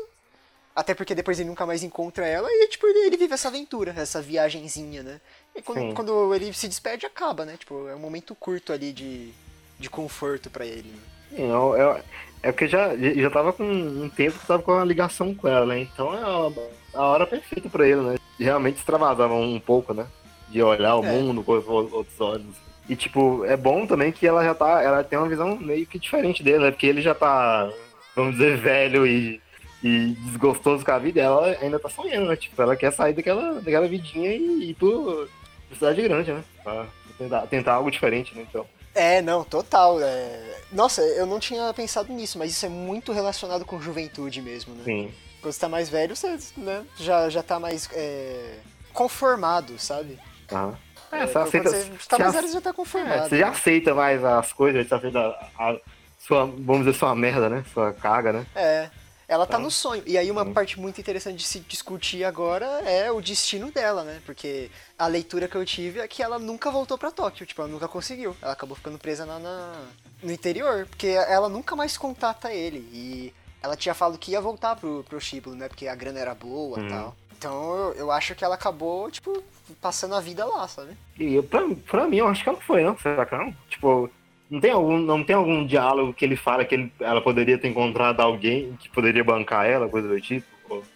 até porque depois ele nunca mais encontra ela, e tipo, ele, ele vive essa aventura, essa viagenzinha, né? E quando, quando, ele se despede, acaba, né? Tipo, é um momento curto ali de, de conforto para ele. Né? Não, é, é porque já, já tava com um tempo que tava com uma ligação com ela, né? Então é a, a hora perfeita pra ele, né? Realmente extravasava um pouco, né? De olhar o é. mundo com outros olhos. E, tipo, é bom também que ela já tá. Ela tem uma visão meio que diferente dele, né? Porque ele já tá, vamos dizer, velho e, e desgostoso com a vida. Ela ainda tá sonhando, né? Tipo, ela quer sair daquela, daquela vidinha e ir pro, pro cidade grande, né? Pra tentar, tentar algo diferente, né? Então. É, não, total. É... Nossa, eu não tinha pensado nisso, mas isso é muito relacionado com juventude mesmo, né? Sim. Quando você tá mais velho, você né, já, já tá mais é... conformado, sabe? Aham. É, você aceita. Você tá mais velho, você já tá conformado. É, você já né? aceita mais as coisas, você aceita a, a sua, vamos dizer, sua merda, né? Sua carga, né? É. Ela tá, tá no sonho. E aí uma parte muito interessante de se discutir agora é o destino dela, né? Porque a leitura que eu tive é que ela nunca voltou para Tóquio, tipo, ela nunca conseguiu. Ela acabou ficando presa na, na, no interior, porque ela nunca mais contata ele. E ela tinha falado que ia voltar pro, pro Shibuya, né? Porque a grana era boa e hum. tal. Então eu, eu, acho que ela acabou, tipo, passando a vida lá, sabe? E pra, pra mim, eu acho que ela foi, não? Será que não? Tipo, não tem algum, não tem algum diálogo que ele fala que ele, ela poderia ter encontrado alguém que poderia bancar ela, coisa do tipo?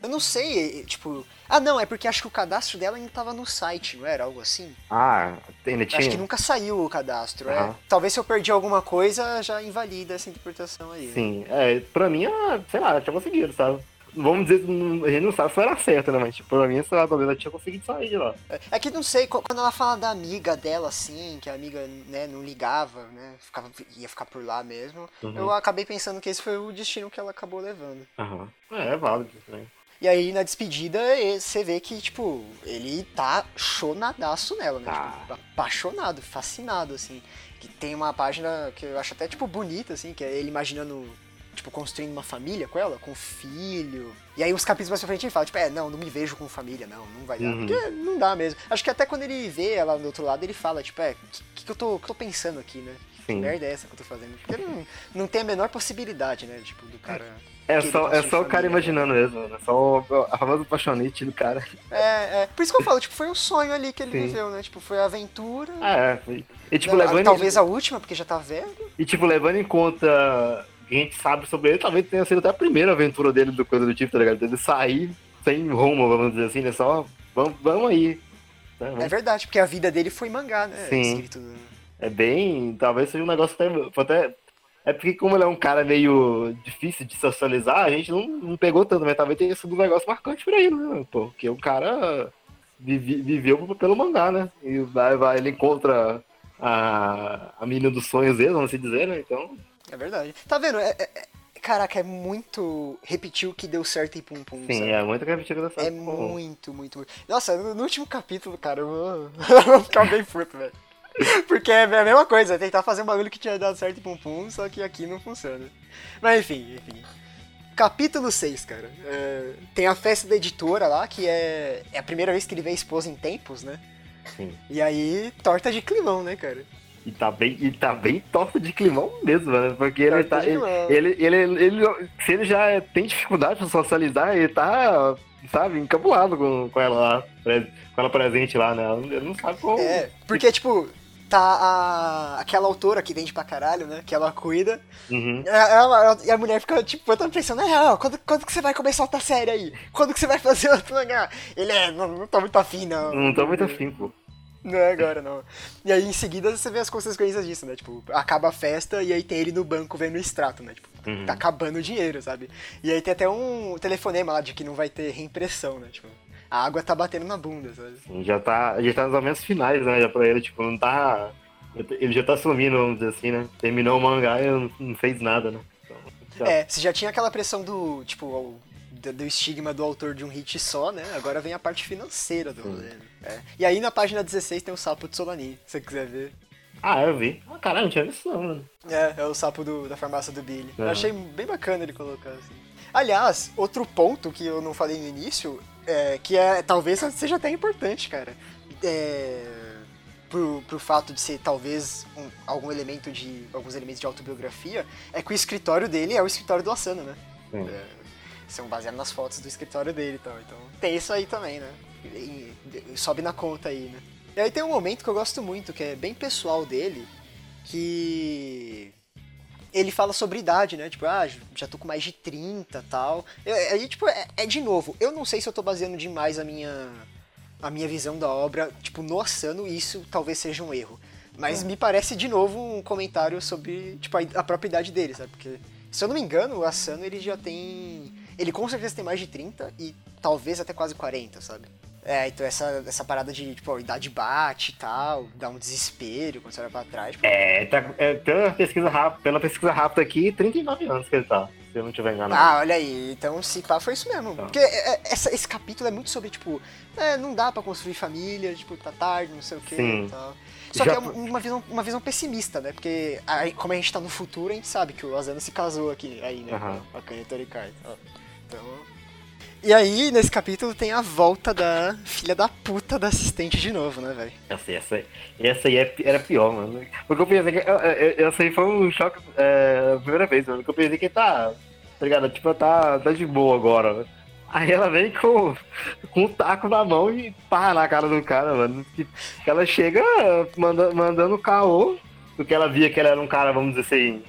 Eu não sei, tipo. Ah, não, é porque acho que o cadastro dela ainda tava no site, não era? Algo assim? Ah, ainda tinha? Acho que nunca saiu o cadastro, é. Aham. Talvez se eu perdi alguma coisa, já invalida essa interpretação aí. né? Sim, é, pra mim, ah, sei lá, tinha conseguido, sabe? Vamos dizer, a gente não sabe se era certo, né? Mas, tipo, pra mim, talvez ela tinha conseguido sair de lá. É, É que não sei, qu- quando ela fala da amiga dela, assim, que a amiga, né, não ligava, né, ficava, ia ficar por lá mesmo, Uhum. eu acabei pensando que esse foi o destino que ela acabou levando. Aham. É, é válido, né? E aí, na despedida, você vê que, tipo, ele tá chonadaço nela, né? Tá. Tipo, apaixonado, fascinado, assim. Que tem uma página que eu acho até, tipo, bonita, assim, que é ele imaginando, tipo, construindo uma família com ela, com filho. E aí, os capítulos mais pra frente, ele fala, tipo, é, não, não me vejo com família, não, não vai dar. Uhum. Porque não dá mesmo. Acho que até quando ele vê ela do outro lado, ele fala, tipo, é, o que, que, eu tô, que eu tô pensando aqui, né? Que Sim. merda é essa que eu tô fazendo? Porque não, não tem a menor possibilidade, né, tipo, do cara... É só, é só o cara família. imaginando mesmo, né? Só o- a famosa paixonite do cara. É, é. Por isso que eu falo, tipo, foi um sonho ali que ele Sim. viveu, né? Tipo, foi a aventura. Ah, é. foi- E, tipo, Não, levando, talvez a última, porque já tá velho. e, tipo, levando em conta que a gente sabe sobre ele, talvez tenha sido até a primeira aventura dele do coisa do tipo, tá ligado? Ele sair sem rumo, vamos dizer assim, né? Só, vamos, vamos aí. né? Vamos É verdade, porque a vida dele foi mangá, né? Sim. Escrito. É bem. Talvez seja um negócio até. até é porque, como ele é um cara meio difícil de socializar, a gente não, não pegou tanto, mas talvez tenha sido um negócio marcante pra ele, né? Porque o cara vive- viveu pelo mangá, né? E vai, vai, ele encontra a, a menina dos sonhos dele, vamos assim dizer, né? Então. É verdade. Tá vendo? É, é- é- caraca, é muito. Repetir o que deu certo em Pum Pum. Sim, sabe? é muito repetido dessa É forma. muito, muito, muito. Nossa, no, no último capítulo, cara, eu vou, eu vou ficar bem puto, velho. Porque é a mesma coisa, é tentar fazer um bagulho que tinha dado certo em Pum Pum, só que aqui não funciona. Mas enfim, enfim. Capítulo 6, cara. É, tem a festa da editora lá, que é, é a primeira vez que ele vê a esposa em tempos, né? Sim. E aí, torta de climão, né, cara? E tá bem, e tá bem torto de climão mesmo, né? Porque ele Torta tá. de Ele, ele, ele, ele- Se ele já tem dificuldade pra socializar, ele tá, sabe, encabulado com, com ela lá, com ela presente lá, né? Ele não sabe como. É, porque, tipo, tá a, aquela autora que vende pra caralho, né? Que ela cuida. Uhum. É, Ela- ela- e a mulher fica, tipo, eu tava pensando, é, ó, quando, quando que você vai começar outra série aí? Quando que você vai fazer outro mangá? Ele é, não, não tô muito afim, não. Não tô muito afim, pô. Não é agora, não. E aí, em seguida, você vê as consequências disso, né? Tipo, acaba a festa e aí tem ele no banco vendo o extrato, né? Tipo, Uhum. tá acabando o dinheiro, sabe? E aí tem até um telefonema lá de que não vai ter reimpressão, né? Tipo, a água tá batendo na bunda, sabe? Já tá, já tá nos momentos finais, né? Já pra ele, tipo, não tá. Ele já tá sumindo, vamos dizer assim, né? Terminou o mangá e não, fez nada, né? Então, já- É, você já tinha aquela pressão do, tipo, do, do estigma do autor de um hit só, né? Agora vem a parte financeira do rolê. né? É. E aí na página 16 tem o sapo de Solani, se você quiser ver. Ah, eu vi. Ah, caralho, não tinha visto não, mano. É, é o sapo do- da farmácia do Billy. Eu achei bem bacana ele colocar assim. Aliás, outro ponto que eu não falei no início, é, que é talvez seja até importante, cara. É, pro, pro fato de ser talvez um- algum elemento de. alguns elementos de autobiografia, é que o escritório dele é o escritório do Asano, né? Sim. É, são baseados nas fotos do escritório dele e tal. Então tem isso aí também, né? E- e- sobe na conta aí, né? E aí tem um momento que eu gosto muito, que é bem pessoal dele, que ele fala sobre idade, né? Tipo, ah, já tô com mais de 30 e tal. Aí, tipo, é, é de novo, eu não sei se eu tô baseando demais a minha, a minha visão da obra, tipo, no Asano, e isso talvez seja um erro. Mas me parece, de novo, um comentário sobre, tipo, a, a própria idade dele, sabe? Porque, se eu não me engano, o Asano, ele já tem... Ele com certeza tem mais de 30 e talvez até quase 40, sabe? É, então essa, essa parada de, tipo, a idade bate e tal, dá um desespero quando você olha pra trás. tipo, É, tá, é, pela, pesquisa rápida, pela pesquisa rápida aqui, 39 anos que ele tá, se eu não tiver enganado. Ah, olha aí, então se pá foi isso mesmo. Tá. Porque é, é, essa- esse capítulo é muito sobre, tipo, é, não dá pra construir família, tipo, tá tarde, não sei o que e tal. Só Já que é uma visão, uma visão pessimista, né? Porque aí, como a gente tá no futuro, a gente sabe que o Asano se casou aqui, aí, né? Aham. Com a Kanye Torikai. e tal. Então... E aí, nesse capítulo, tem a volta da filha da puta da assistente de novo, né, velho? Essa, essa, essa aí é era pior, mano. Porque eu pensei que. Essa aí foi um choque é, a primeira vez, mano. Que eu pensei que tá. Tá ligado? Tipo, tá, tá de boa agora. né? Aí ela vem com, com um taco na mão e pá na cara do cara, mano. Que ela chega manda, mandando caô, porque ela via que ela era um cara, vamos dizer assim,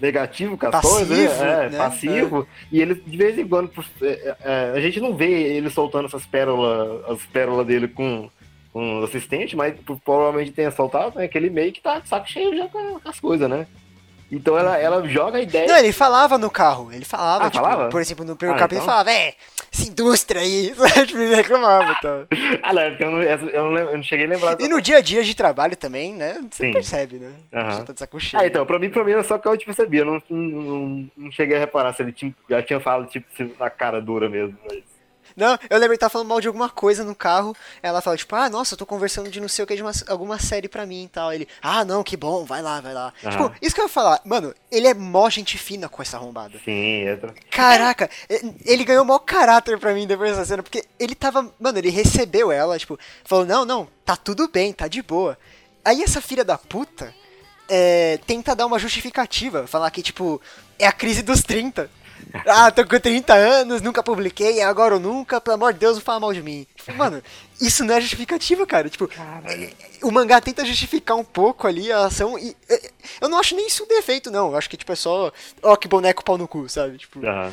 negativo com as Passivo, coisas, né? É, né? passivo. E ele, de vez em quando, é, é, a gente não vê ele soltando essas pérolas, as pérolas dele com, com o assistente, mas provavelmente tenha soltado, né? Que ele meio que tá de saco cheio já com as coisas, né? Então ela, ela joga a ideia. Não, ele falava no carro. Ele falava, Ah, tipo, falava? por exemplo, no primeiro Ah, capítulo então? ele falava, é, essa indústria aí, tipo, ele reclamava e tal. Ah, não, é porque eu não, eu não, eu não cheguei a lembrar. E no dia a dia de trabalho também, né? Você Sim. percebe, né? Já tá de saco cheio. Ah, então, pra mim, pra mim era só que eu te percebi. Eu não, não, não- cheguei a reparar se ele tinha, já tinha falado, tipo, se- na cara dura mesmo. Mas... Não, eu lembro que tava falando mal de alguma coisa no carro. Ela fala, tipo, ah, nossa, eu tô conversando de não sei o que, de uma- alguma série pra mim e tal. Ele, ah, não, que bom, vai lá, vai lá. Aham. Tipo, isso que eu ia falar, mano, ele é mó gente fina com essa arrombada. Sim, entra. Caraca, e- ele ganhou maior caráter pra mim depois dessa cena, porque ele tava. Mano, ele recebeu ela, tipo, falou: não, não, tá tudo bem, tá de boa. Aí essa filha da puta é, tenta dar uma justificativa, falar que, tipo, é a crise dos 30. Ah, tô com 30 anos, nunca publiquei, agora ou nunca, pelo amor de Deus, não fala mal de mim. Tipo, mano, isso não é justificativa, cara. Tipo, é, o mangá tenta justificar um pouco ali a ação e. é, Eu não acho nem isso um defeito, não. Eu acho que, tipo, é só. Ó, que boneco pau no cu, sabe? Tipo. Aham.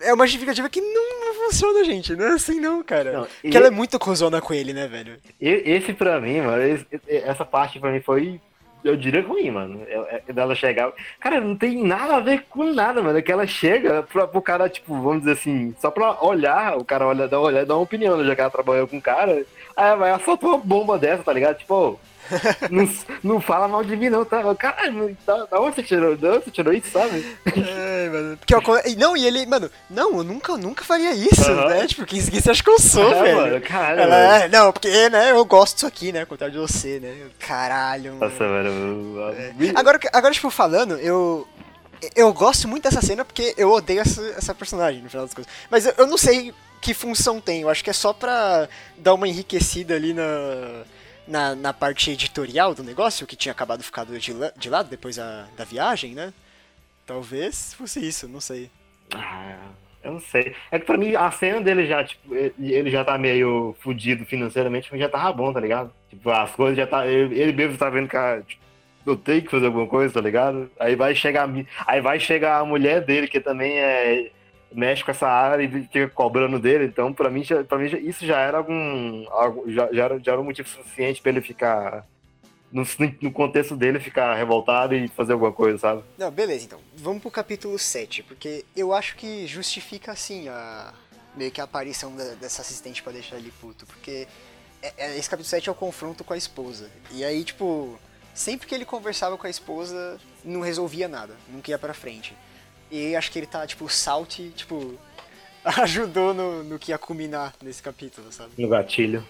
É uma justificativa que não, não funciona, gente. Não é assim, não, cara. Não, Porque e- ela é muito cozona com ele, né, velho? Esse pra mim, mano, esse- essa parte pra mim foi, eu diria ruim, mano. É- Dela chegar. Cara, não tem nada a ver com nada, mano. É que ela chega pra, pro cara, tipo, vamos dizer assim, só pra olhar, o cara olha, dá uma olhada, dá uma opinião, né, já que ela trabalhou com o cara. Aí vai, ela solta uma bomba dessa, tá ligado? Tipo, não, não fala mal de mim, não, tá? Caralho, da, da onde você tirou? Da onde você tirou isso, sabe? É, mano. Porque, eu- não, e ele, mano, não, eu nunca, nunca faria isso, Aham. né? Tipo, quem você acha que eu sou, É, velho? mano, caralho, Ela, mano. é, não, porque, né, eu gosto disso aqui, né? Ao contrário de você, né? Caralho, mano. Nossa, mano. Agora, que- agora, tipo, falando, eu. Eu gosto muito dessa cena porque eu odeio essa, essa personagem, no final das coisas. Mas eu, eu não sei que função tem. Eu acho que é só pra dar uma enriquecida ali na, na, na parte editorial do negócio, que tinha acabado ficado de, de lado depois da, da viagem, né? Talvez fosse isso, não sei. Ah, eu não sei. É que pra mim a cena dele já, tipo, ele já tá meio fudido financeiramente, mas já tava bom, tá ligado? Tipo, as coisas já tá. Ele, ele mesmo tá vendo que ah, tipo, eu tenho que fazer alguma coisa, tá ligado? Aí vai chegar. a Aí vai chegar a mulher dele, que também é. Mexe com essa área e fica cobrando dele, então pra mim, pra mim isso já era algum. já, já, era, já era um motivo suficiente pra ele ficar. No, no contexto dele, ficar revoltado e fazer alguma coisa, sabe? Não, beleza, então. Vamos pro capítulo 7, porque eu acho que justifica, assim, a meio que a aparição da- dessa assistente pra deixar ele puto, porque é- é- esse capítulo 7 é o confronto com a esposa. E aí, tipo, sempre que ele conversava com a esposa, não resolvia nada, nunca ia pra frente. E acho que ele tá, tipo, o Salt, tipo, ajudou no, no que ia culminar nesse capítulo, sabe? No gatilho.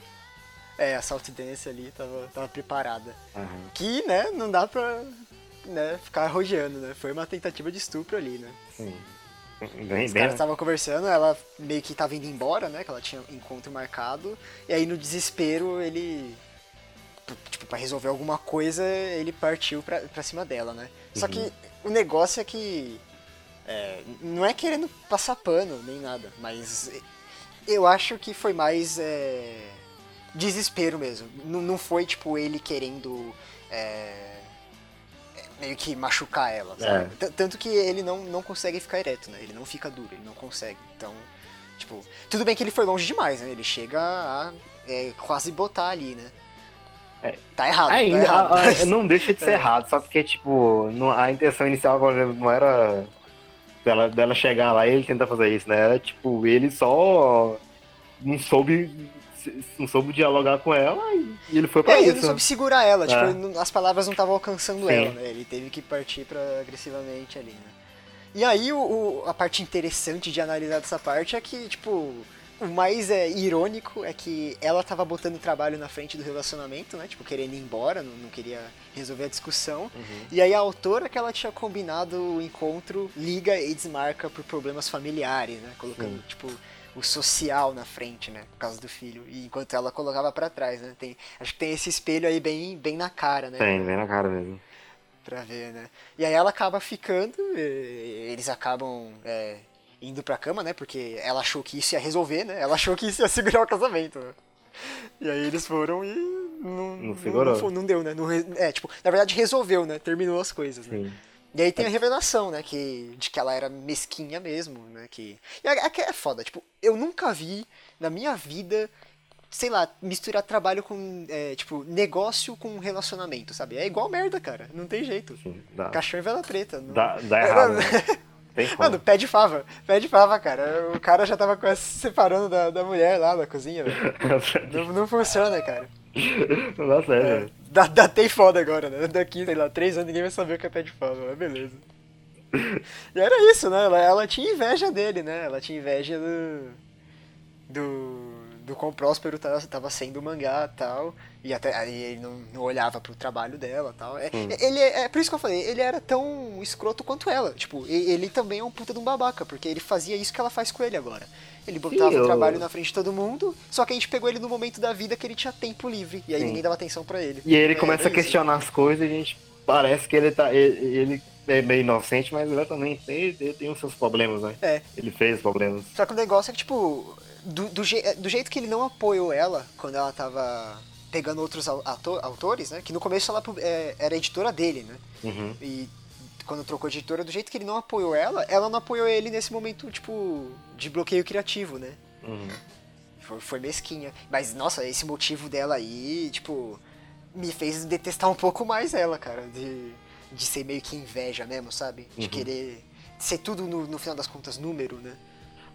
É, a Salt Dance ali tava, tava preparada. Aham. Que, né, não dá pra né, ficar rodeando, né? Foi uma tentativa de estupro ali, né? Sim. Bem, Os bem, caras estavam conversando, ela meio que tava indo embora, né? Que ela tinha encontro marcado. E aí no desespero ele. Tipo, pra resolver alguma coisa, ele partiu pra, pra cima dela, né? Só que o negócio é que. É, não é querendo passar pano nem nada, mas eu acho que foi mais é, desespero mesmo. Não, não foi tipo ele querendo é, meio que machucar ela, sabe? T- Tanto que ele não, não consegue ficar ereto, né? Ele não fica duro, ele não consegue. Então, tipo, tudo bem que ele foi longe demais, né? Ele chega a é, quase botar ali, né? É. Tá errado, tá Ainda, errado. a- a- mas- não deixa de ser É. errado, só porque, tipo, a intenção inicial não era dela, dela chegar lá e ele tentar fazer isso, né? Era, tipo, ele só não soube, não soube dialogar com ela e ele foi pra É, ele não isso. soube segurar ela, tipo, É. não- as palavras não estavam alcançando Sim. ela, né? Ele teve que partir pra agressivamente ali, né? E aí o, o- a parte interessante de analisar dessa parte é que, tipo, o mais é, irônico é que ela tava botando trabalho na frente do relacionamento, né? Tipo, querendo ir embora, não, não queria resolver a discussão. Uhum. E aí a autora que ela tinha combinado o encontro liga e desmarca por problemas familiares, né? Colocando, tipo, o social na frente, né? Por causa do filho. E enquanto ela colocava pra trás, né? Tem, acho que tem esse espelho aí bem, bem na cara, né? Tem, vem na cara mesmo. Pra ver, né? E aí ela acaba ficando, e- eles acabam é, indo pra cama, né? Porque ela achou que isso ia resolver, né? Ela achou que isso ia segurar o casamento, né? E aí eles foram e não, Não segurou. Não, não deu, né? Não é, tipo, na verdade resolveu, né? Terminou as coisas, né? Sim. E aí tem a revelação, né, que, de que ela era mesquinha mesmo, né, que... E é, é, é foda, tipo, eu nunca vi na minha vida, sei lá, misturar trabalho com, é, tipo, negócio com relacionamento, sabe? É igual merda, cara, não tem jeito. Sim, dá. Cachorro e vela preta. Não... Dá, dá errado, né? Mano, pé de fava. Pé de fava, cara. O cara já tava quase se separando da, da mulher lá da cozinha, velho. não, não funciona, cara. Não dá certo, dá, dá tem foda agora, né? Daqui, sei lá, três anos ninguém vai saber o que é pé de fava, mas beleza. E era isso, né? Ela, ela tinha inveja dele, né? Ela tinha inveja do. do do quão próspero estava sendo o mangá e tal. E até aí ele não, não olhava pro trabalho dela tal. É, hum. ele, é, é por isso que eu falei, ele era tão escroto quanto ela. Tipo, ele também é um puta de um babaca, porque ele fazia isso que ela faz com ele agora. Ele botava Sim, o trabalho na frente de todo mundo, só que a gente pegou ele no momento da vida que ele tinha tempo livre. E aí Sim. ninguém dava atenção para ele. E aí ele é, começa a questionar as coisas e a gente parece que ele tá. ele, ele é meio inocente, mas ele também tem, ele tem os seus problemas, né? É. Ele fez problemas. Só que o negócio é que, tipo, do, do, je, do, jeito que ele não apoiou ela quando ela tava pegando outros ator, autores, né? Que no começo ela é, era editora dele, né? Uhum. E quando trocou de editora, do jeito que ele não apoiou ela, ela não apoiou ele nesse momento, tipo, de bloqueio criativo, né? Uhum. Foi, foi mesquinha. Mas, nossa, esse motivo dela aí, tipo, me fez detestar um pouco mais ela, cara. De, de ser meio que inveja mesmo, sabe? De uhum. querer ser tudo, no, no final das contas, número, né?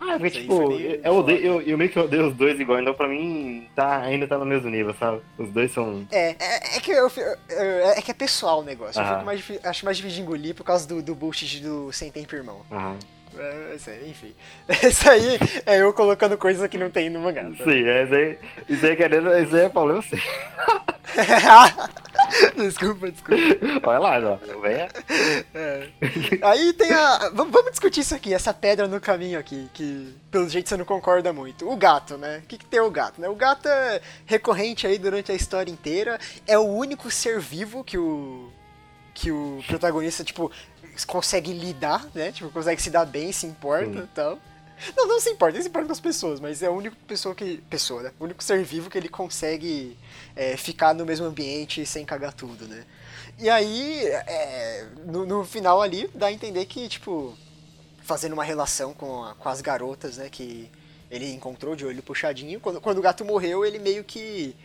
Ah, porque, tipo, eu, odeio, eu, eu, meio que odeio os dois igual, então pra mim tá, ainda tá no mesmo nível, sabe? Os dois são. É, é, é que, eu, é que é pessoal o negócio. Eu fico mais, acho mais difícil de engolir por causa do, do bullshit do Sem Tempo Irmão. Aham. É, enfim. Isso aí é eu colocando coisas que não tem no mangá. Tá? Sim, é, isso aí, isso aí, querendo, isso aí é problema sim. desculpa, desculpa. Olha lá, ó. Venha. É. Aí tem a. Vamos discutir isso aqui, essa pedra no caminho aqui, que pelo jeito você não concorda muito. O gato, né? O que, que tem o gato, né? O gato é recorrente aí durante a história inteira. É o único ser vivo que o. que o protagonista, tipo, consegue lidar, né? Tipo, consegue se dar bem, se importa e tal. Não, não se importa, ele se importa com as pessoas, mas é a única pessoa que. Pessoa, né? O único ser vivo que ele consegue é, ficar no mesmo ambiente sem cagar tudo, né? E aí, é, no, no, final ali, dá a entender que, tipo, fazendo uma relação com, a, com as garotas, né? Que ele encontrou de olho puxadinho. Quando, quando o gato morreu, ele meio que.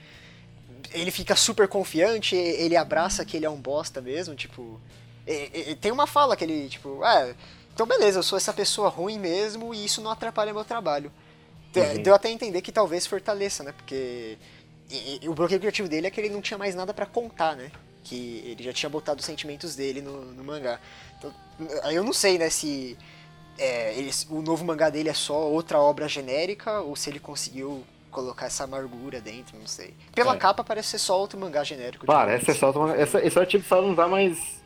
Ele fica super confiante, ele abraça que ele é um bosta mesmo, tipo. E, e, tem uma fala que ele, tipo, ah, então beleza, eu sou essa pessoa ruim mesmo e isso não atrapalha meu trabalho. Uhum. Deu até a entender que talvez fortaleça, né? Porque e, o bloqueio criativo dele é que ele não tinha mais nada para contar, né? Que ele já tinha botado os sentimentos dele no, no mangá. Então, eu não sei, né, se é, ele, o novo mangá dele é só outra obra genérica ou se ele conseguiu colocar essa amargura dentro, não sei. Pela é. capa parece ser só outro mangá genérico. Parece ser só outro mangá. Esse é o tipo só não dá mais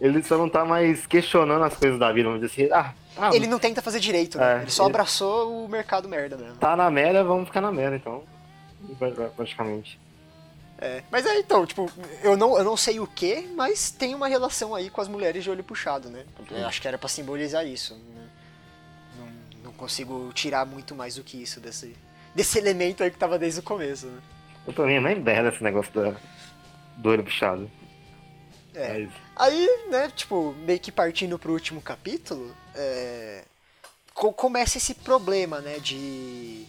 ele só não tá mais questionando as coisas da vida, vamos dizer assim. Ah, ah ele não tenta fazer direito, né? É, ele só ele... abraçou o mercado merda mesmo. Tá na merda, vamos ficar na merda, então. Praticamente. É, mas é então, tipo, eu não, eu não sei o que, mas tem uma relação aí com as mulheres de olho puxado, né? Eu acho que era para simbolizar isso. Né? Não, não consigo tirar muito mais do que isso desse, desse elemento aí que tava desde o começo, né? Eu também nem merda esse negócio do, do olho puxado. É. Mas... Aí, né, tipo, meio que partindo pro último capítulo, é... começa esse problema, né, de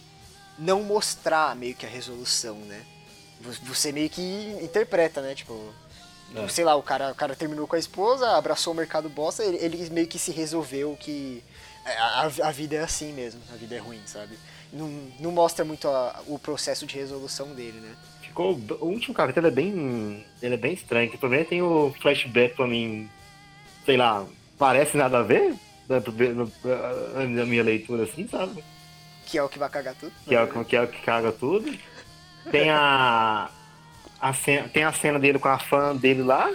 não mostrar meio que a resolução, né? Você meio que interpreta, né, tipo, é. sei lá, o cara, o cara terminou com a esposa, abraçou o mercado bosta, ele, ele meio que se resolveu que a, a, vida é assim mesmo, a vida é ruim, sabe? Não, não mostra muito a, o processo de resolução dele, né? Ficou. O último capítulo é bem. Ele é bem estranho. Que primeiro tem o flashback pra mim. Sei lá, parece nada a ver né, na minha leitura assim, sabe? Que é o que vai cagar tudo. Que é o que, é o que caga tudo. Tem a. a cena, tem a cena dele com a fã dele lá.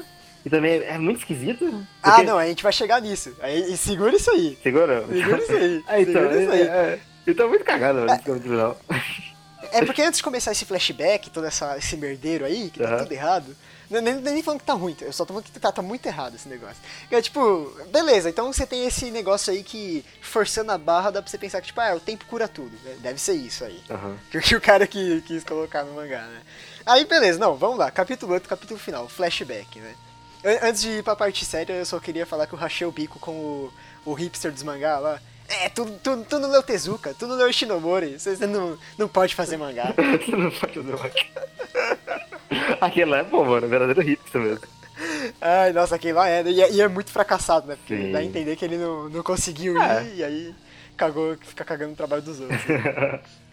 E também é muito esquisito. Ah, porque... Ah, não, a gente vai chegar nisso. Aí, segura isso aí. Segura? Segura isso aí. É, então, segura isso aí. É, é, eu tô muito cagado, mano, é. É porque antes de começar esse flashback, todo essa, esse merdeiro aí, que tá uhum. tudo errado, nem, nem falando que tá ruim, eu só tô falando que tá, tá muito errado esse negócio. É tipo, beleza, então você tem esse negócio aí que, forçando a barra, dá pra você pensar que, tipo, ah, o tempo cura tudo. Né? Deve ser isso aí. Uhum. Que, que o cara que, quis colocar no mangá, né? Aí, beleza, não, vamos lá, capítulo 8, capítulo final, flashback, né? Antes de ir pra parte séria, eu só queria falar que eu rachei o bico com o, o hipster dos mangá lá. É, tu, tu, tu não leu Tezuka, tu não leu Shinomori, você não, não pode fazer mangá. tu não pode fazer mangá. Aquele lá é bom, mano, é verdadeiro hipster mesmo. Ai, nossa, aquele lá é, e é, e é muito fracassado, né? Porque dá a entender que ele não, não conseguiu é. ir e aí cagou, fica cagando o trabalho dos outros.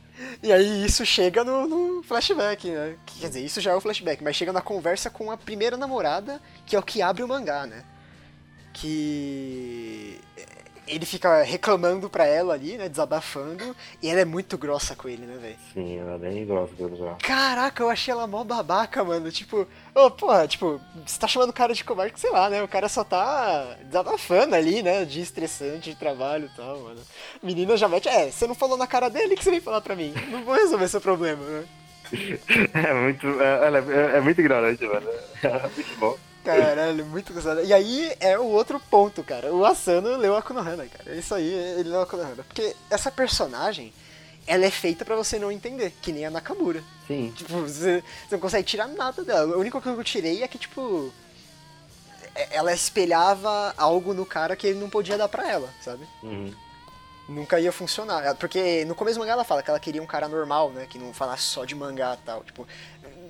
E aí isso chega no, no, flashback, né? Quer dizer, isso já é o flashback, mas chega na conversa com a primeira namorada, que é o que abre o mangá, né? Que ele fica reclamando pra ela ali, né? Desabafando. E ela é muito grossa com ele, né, velho? Sim, ela é bem grossa com ele já. Caraca, eu achei ela mó babaca, mano. Tipo, ô, oh, porra, tipo, você tá chamando o cara de covarde, sei lá, né? O cara só tá desabafando ali, né? De estressante, de trabalho e tal, mano. Menina já mete, é, você não falou na cara dele, que você vem falar pra mim? Não vou resolver seu problema, né? É muito, é, é, é muito ignorante, mano. É muito bom. Caralho, muito gostado. E aí é o outro ponto, cara. O Asano leu a Konohana, cara. Isso aí, ele leu a Konohana. Porque essa personagem, ela é feita para você não entender, que nem a Nakamura. Sim. Tipo, você, você não consegue tirar nada dela. A única coisa que eu tirei é que, tipo, é, ela espelhava algo no cara que ele não podia dar pra ela, sabe? Uhum. Nunca ia funcionar. Porque no começo do mangá ela fala que ela queria um cara normal, né? Que não falasse só de mangá e tal. Tipo,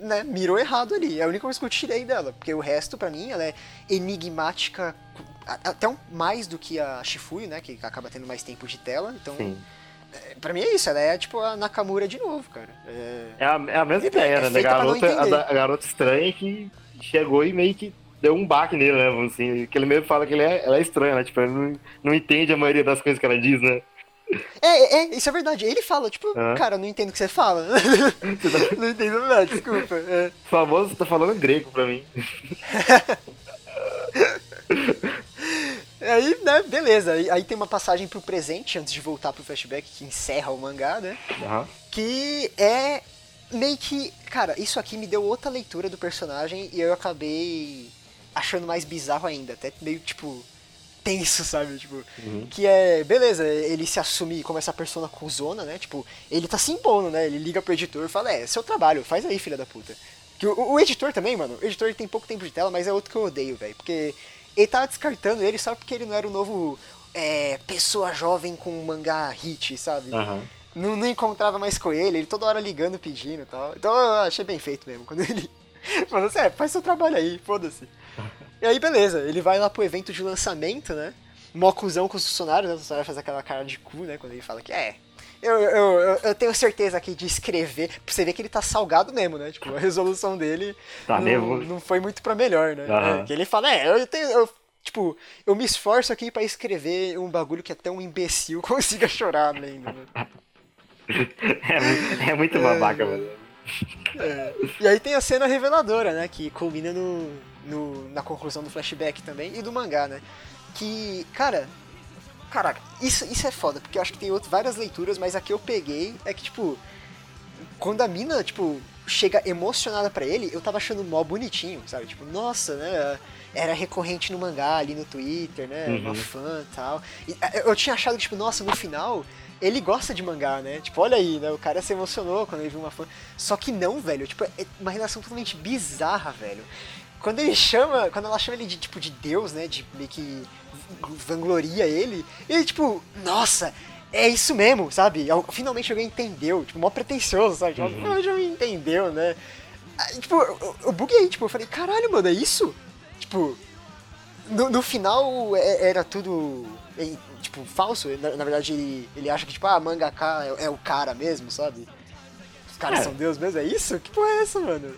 né, mirou errado ali. É a única coisa que eu tirei dela, porque o resto, para mim, ela é enigmática até um, mais do que a Shifuyu, né, que acaba tendo mais tempo de tela, então... Sim. É, pra mim é isso, ela é tipo a Nakamura de novo, cara. É, é, a, é a, mesma é, ideia, né? A garota, a, a, garota estranha que chegou e meio que deu um baque nele, né? Assim, que ele mesmo fala que ele é, ela é estranha, né? Tipo, ele não, não entende a maioria das coisas que ela diz, né? É, é, isso é verdade. Ele fala, tipo, uhum. cara, não entendo o que você fala. não entendo nada, desculpa. É. Famoso tá falando grego pra mim. Aí, né, beleza. Aí tem uma passagem pro presente, antes de voltar pro flashback, que encerra o mangá, né? Uhum. Que é meio que. Cara, isso aqui me deu outra leitura do personagem e eu acabei achando mais bizarro ainda. Até meio, tipo, tenso, sabe? Tipo, uhum. que é, beleza, ele se assume como essa persona cuzona, né? Tipo, ele tá se impondo, né? Ele liga pro editor e fala, é, seu trabalho, faz aí, filha da puta. Que o, o editor também, mano, o editor tem pouco tempo de tela, mas é outro que eu odeio, velho. Porque ele tava descartando ele só porque ele não era o novo é, pessoa jovem com mangá hit, sabe? Uhum. Não, não encontrava mais com ele, ele toda hora ligando, pedindo e tal. Então eu achei bem feito mesmo, quando ele falou assim, é, faz seu trabalho aí, foda-se. E aí, beleza, ele vai lá pro evento de lançamento, né? Mó cuzão com os funcionários, né? Os funcionários fazem aquela cara de cu, né? Quando ele fala que é. Eu, eu, eu, eu, tenho certeza aqui de escrever. Pra você ver que ele tá salgado mesmo, né? Tipo, a resolução dele tá não, não foi muito pra melhor, né? Uhum. É, que ele fala, é, eu tenho. Eu, tipo, eu me esforço aqui para escrever um bagulho que até um imbecil consiga chorar lendo, né? é, é muito babaca, é, mano. É. E aí tem a cena reveladora, né? Que culmina no, no, na conclusão do flashback também e do mangá, né? Que, cara, caraca, isso, isso é foda, porque eu acho que tem outro, várias leituras, mas a que eu peguei é que, tipo, quando a mina, tipo, chega emocionada para ele, eu tava achando mó bonitinho, sabe? Tipo, nossa, né? Era recorrente no mangá ali no Twitter, né? Uhum. Uma fã e tal. E eu tinha achado que, tipo, nossa, no final ele gosta de mangá, né? Tipo, olha aí, né? O cara se emocionou quando ele viu uma fã. Só que não, velho. Tipo, é uma relação totalmente bizarra, velho. Quando ele chama, quando ela chama ele de tipo de Deus, né? De meio que vangloria ele, ele tipo, nossa, é isso mesmo, sabe? Finalmente alguém entendeu, tipo, mó pretencioso, sabe? Tipo, uhum. alguém entendeu, né? Aí, tipo, eu, eu buguei, tipo, eu falei, caralho, mano, é isso? Tipo, no, no final é, era tudo, é, tipo, falso. Na, na, verdade, ele, ele acha que, tipo, ah, mangaka é, é o cara mesmo, sabe? Os caras é. são Deus mesmo, é isso? Que porra é essa, mano?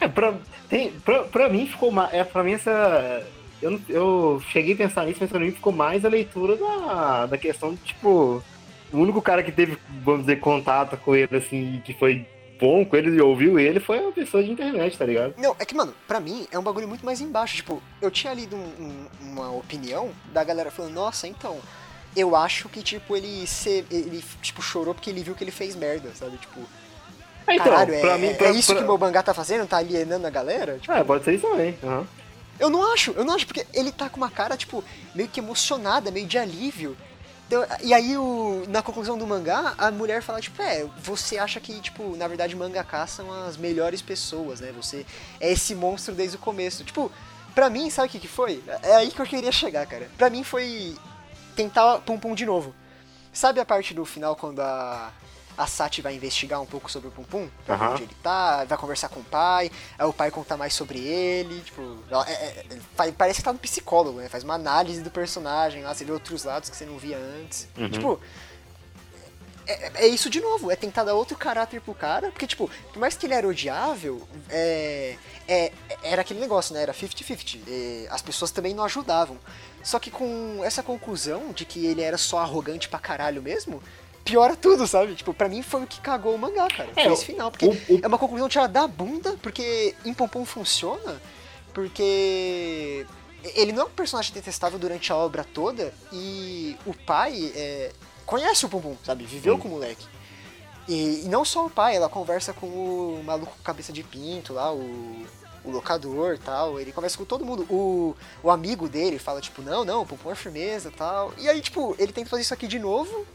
É, pra, tem, pra, pra mim ficou mais. É, pra mim essa. Eu, eu cheguei a pensar nisso, mas pra mim ficou mais a leitura da, da questão de, tipo. O único cara que teve, vamos dizer, contato com ele, assim, que foi bom com ele e ouviu ele foi uma pessoa de internet, tá ligado? Não, é que, mano, pra mim é um bagulho muito mais embaixo. Tipo, eu tinha lido um, um, uma opinião da galera falando, nossa, então, eu acho que, tipo, ele, se, ele, tipo, chorou porque ele viu que ele fez merda, sabe? Tipo, então, Caralho, pra é, mim, pra, é isso pra... que o meu mangá tá fazendo? Tá alienando a galera? Tipo, é, pode ser isso também. Uhum. Eu não acho, eu não acho, porque ele tá com uma cara, tipo, meio que emocionada, meio de alívio. Então, e aí, o, na conclusão do mangá, a mulher fala, tipo, é, você acha que, tipo, na verdade, mangaká são as melhores pessoas, né? Você é esse monstro desde o começo. Tipo, pra mim, sabe o que, que foi? É aí que eu queria chegar, cara. Pra mim foi tentar Pum Pum de novo. Sabe a parte do final quando a, a Sati vai investigar um pouco sobre o Pum Pum? Pra ver Aham. onde ele tá, vai conversar com o pai, aí o pai conta mais sobre ele, tipo, ela- é- é- é- parece que tá no psicólogo, né? Faz uma análise do personagem lá, você vê outros lados que você não via antes. Uhum. Tipo, é, é isso de novo, é tentar dar outro caráter pro cara, porque, tipo, por mais que ele era odiável, é, é- era aquele negócio, né? Era 50-50. é, as pessoas também não ajudavam. Só que com essa conclusão de que ele era só arrogante pra caralho mesmo, piora tudo, sabe? Tipo, pra mim foi o que cagou o mangá, cara. É, foi esse final. Porque o- o- é uma conclusão tirada da bunda, porque em Pompom funciona, porque ele não é um personagem detestável durante a obra toda, e o pai é, conhece o Pompom, sabe? Viveu Sim. com o moleque. E, e não só o pai, ela conversa com o maluco com cabeça de pinto lá, o, o locador e tal. Ele conversa com todo mundo. O, o amigo dele fala, tipo, não, não, o Pompom é firmeza e tal. E aí, tipo, ele tenta fazer isso aqui de novo,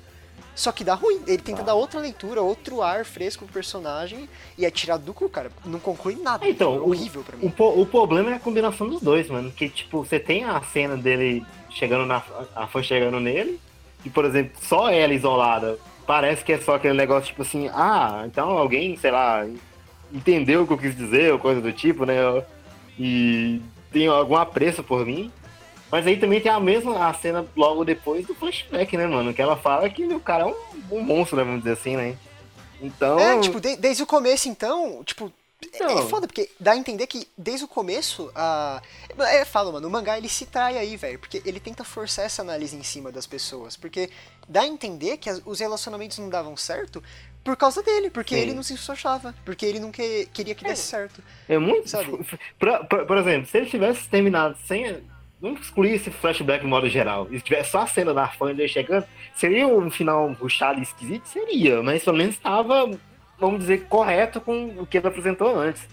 só que dá ruim. Ele tenta Ah. dar outra leitura, outro ar fresco pro personagem e é tirado do cu, cara. Não conclui nada. Então, é o- horrível pra O, mim. po- o problema é a combinação dos dois, mano. Que, tipo, você tem a cena dele chegando na. A fã chegando nele. E, por exemplo, só ela isolada. Parece que é só aquele negócio, tipo assim, ah, então alguém, sei lá, entendeu o que eu quis dizer, ou coisa do tipo, né? E tem algum apreço por mim. Mas aí também tem a mesma a cena logo depois do flashback, né, mano? Que ela fala que o cara é um, um monstro, né, vamos dizer assim, né? Então. É, tipo, de- desde o começo, então, tipo, é- é Então. foda, porque dá a entender que desde o começo, a. É, fala, mano, o mangá ele se trai aí, velho, porque ele tenta forçar essa análise em cima das pessoas, porque dá a entender que as- os relacionamentos não davam certo por causa dele, porque Sim. ele não se esforçava, porque ele não que- queria que desse certo. É muito. Sabe? Por, por- por exemplo, se ele tivesse terminado sem. Vamos excluir esse flashback de modo geral. Se tivesse só a cena da fã dele chegando, seria um final ruchado e esquisito? Seria, mas pelo menos estava, vamos dizer, correto com o que ele apresentou antes.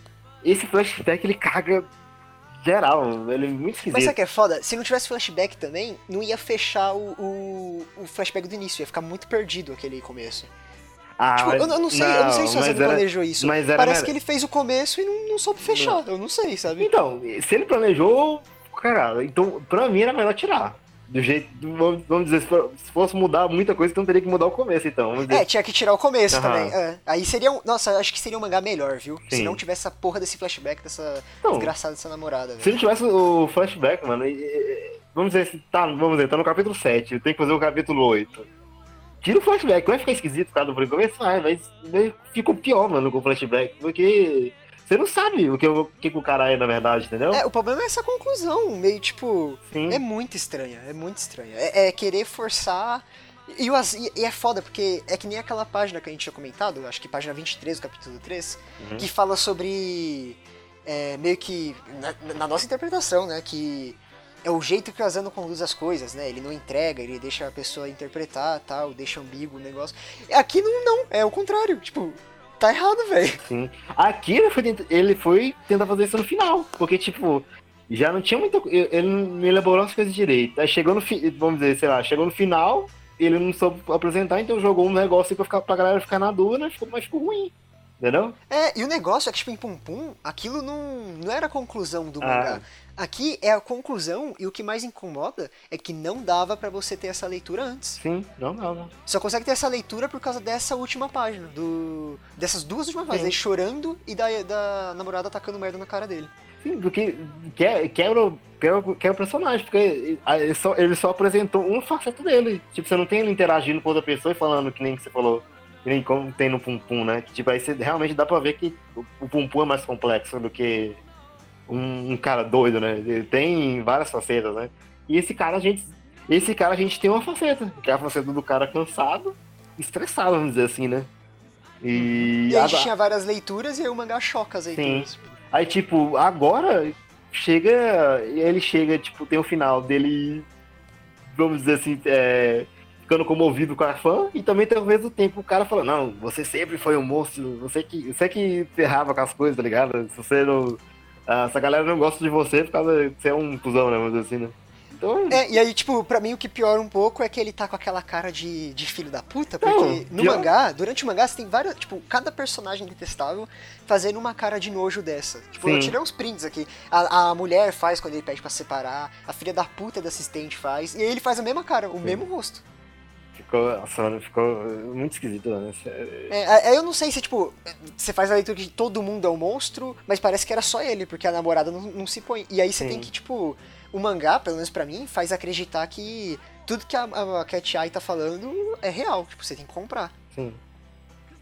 Esse flashback ele caga geral, ele é muito Mas esquisito. sabe o que é foda? Se não tivesse flashback também, não ia fechar o, o, o flashback do início, ia ficar muito perdido aquele começo. Ah, Tipo, eu, eu não sei, eu não sei se o mas planejou isso. mas era- Parece era- que ele fez o começo e não, não soube fechar. Eu não sei, sabe? Então, se ele planejou, cara, então pra mim era melhor tirar. Do jeito, vamos vamos dizer, se se fosse mudar muita coisa, então teria que mudar o começo, então. É, tinha que tirar o começo Aham. também. é. Aí seria um. Nossa, acho que seria um mangá melhor, viu? Se Sim. não tivesse essa porra desse flashback dessa Então, desgraçada dessa namorada, Se não tivesse o flashback, mano, e- e- vamos dizer, se tá, vamos dizer, tá no capítulo 7, tem que fazer o capítulo 8. Tira o flashback, vai ficar esquisito por causa do começo, vai, mas, fica pior, mano, com o flashback, porque você não sabe o que, o que o cara é, na verdade, entendeu? É, o problema é essa conclusão, meio tipo. Sim. É muito estranha, é muito estranha. É, é querer forçar. E, e- e é foda, porque é que nem aquela página que a gente tinha comentado, acho que página 23 do capítulo 3, Uhum. que fala sobre. é, meio que. Na, na nossa interpretação, né? Que é o jeito que o Asano conduz as coisas, né? Ele não entrega, ele deixa a pessoa interpretar tal, deixa ambíguo o negócio. Aqui não, não, é o contrário. Tipo, tá errado, velho. Sim. Aqui ele foi, tent- ele foi tentar fazer isso no final, porque, tipo, já não tinha muita. Ele não elaborou as coisas direito. Aí chegou no. fi- Vamos dizer, sei lá, chegou no final, ele não soube apresentar, então jogou um negócio pra, ficar, pra galera ficar na dúvida, ficou, mas ficou ruim. Entendeu? É, e o negócio é que, tipo, em Pum Pum, aquilo não, não era a conclusão do Ah. mangá. Aqui é a conclusão, e o que mais incomoda é que não dava pra você ter essa leitura antes. Sim, não, não. Só consegue ter essa leitura por causa dessa última página, do dessas duas últimas páginas, ele chorando e da, da namorada atacando merda na cara dele. Sim, porque quer, quebra, o- quebra, quebra o personagem, porque ele só, ele só apresentou uma faceta dele. Tipo, você não tem ele interagindo com outra pessoa e falando que nem que você falou, que nem como tem no Pum Pum, né? Que, tipo, aí você realmente dá pra ver que o, o Pum Pum é mais complexo do que um, um cara doido, né? Ele tem várias facetas, né? E esse cara, a gente. Esse cara a gente tem uma faceta, que é a faceta do cara cansado, estressado, vamos dizer assim, né? E, E a a- gente tinha várias leituras e aí o mangá choca as leituras. Aí, tipo, agora chega. Ele chega, tipo, tem o final dele, vamos dizer assim, é, ficando comovido com a fã, e também tem ao mesmo tempo o cara falando, não, você sempre foi um monstro, você que, você que ferrava com as coisas, tá ligado? Se você não. Ah, essa galera não gosta de você por causa de é um cuzão, né? Dizer assim, né? Então... É, e aí, tipo, pra mim o que piora um pouco é que ele tá com aquela cara de, de filho da puta, porque Não, no pior- mangá, durante o mangá, você tem vários. Tipo, cada personagem detestável fazendo uma cara de nojo dessa. Tipo, eu Sim. tirei uns prints aqui. A, a mulher faz quando ele pede pra separar, a filha da puta da assistente faz, e aí ele faz a mesma cara, o mesmo rosto. Ficou, nossa, mano, ficou muito esquisito, mano. É, aí eu não sei se, tipo, você faz a leitura que todo mundo é um monstro, mas parece que era só ele, porque a namorada não, não se põe. E aí você Sim. tem que, tipo, o mangá, pelo menos pra mim, faz acreditar que tudo que a, a Cat Eye tá falando é real. Tipo, você tem que comprar. Sim.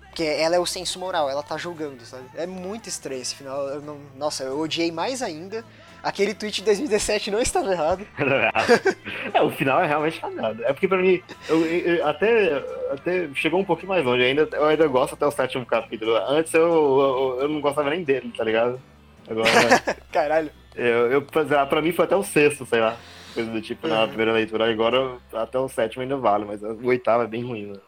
Porque ela é o senso moral, ela tá julgando, sabe? É muito estranho esse final. Eu não, nossa, eu odiei mais ainda. Aquele tweet de 2017 não estava errado. é, o final é realmente cagado. É porque pra mim, eu, eu- até, até chegou um pouquinho mais longe. Eu ainda, eu ainda gosto até o sétimo capítulo. Antes eu, eu, não gostava nem dele, tá ligado? Agora, Caralho. eu, eu, pra mim foi até o sexto, sei lá. Coisa do tipo, na Uhum. primeira leitura. Agora até o sétimo ainda vale, mas o oitavo é bem ruim, mano.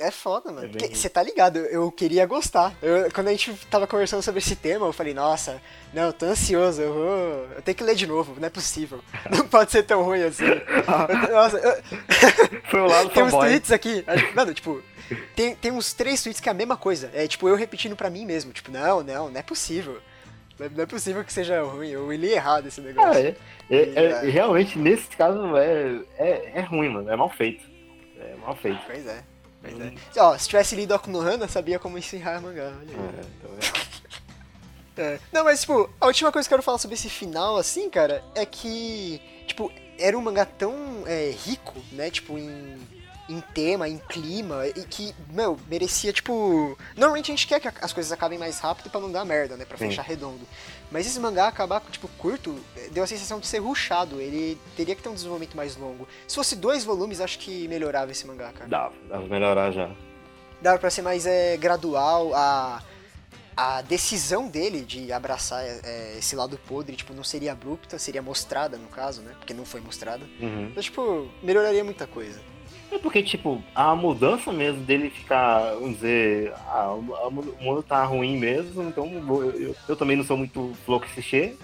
É foda, mano. É. Você tá ligado, eu queria gostar. Eu- quando a gente tava conversando sobre esse tema, eu falei, nossa, não, eu tô ansioso, eu vou. Eu tenho que ler de novo, não é possível. Não pode ser tão ruim assim. Eu- nossa, eu- Foi o lado tem uns fanboy. tweets aqui. Mano, tipo, tem, tem uns três tweets que é a mesma coisa. É tipo eu repetindo pra mim mesmo. Tipo, não, não, não é possível. Não é- é possível que seja ruim, eu li errado esse Ah, negócio. é, é, é- realmente, nesse caso, é, é, é ruim, mano. É mal feito. É mal feito. Pois é. Pois Hum. Ó, se tivesse lido Akunohana, sabia como encerrar mangá. Olha aí. É, então é. Não, mas, tipo, a última coisa que eu quero falar sobre esse final, assim, cara, é que, tipo, era um mangá tão é, rico, né, tipo, em, em tema, em clima, e que, meu, merecia, tipo... Normalmente a gente quer que as coisas acabem mais rápido pra não dar merda, né, pra Sim. fechar redondo. Mas esse mangá acabar, tipo, curto, eh, deu a sensação de ser rushado, ele teria que ter um desenvolvimento mais longo. Se fosse dois volumes, acho que melhorava esse mangá, cara. Dava, dava pra melhorar já. Dava pra ser mais é, gradual, a, a decisão dele de abraçar é, esse lado podre, tipo, não seria abrupta, seria mostrada no caso, né? Porque não foi mostrada. Uhum. Então, tipo, melhoraria muita coisa. É porque, tipo, a mudança mesmo dele ficar, vamos dizer, o a mu- o mundo tá ruim mesmo, então vou- eu, eu também não sou muito flow clichê,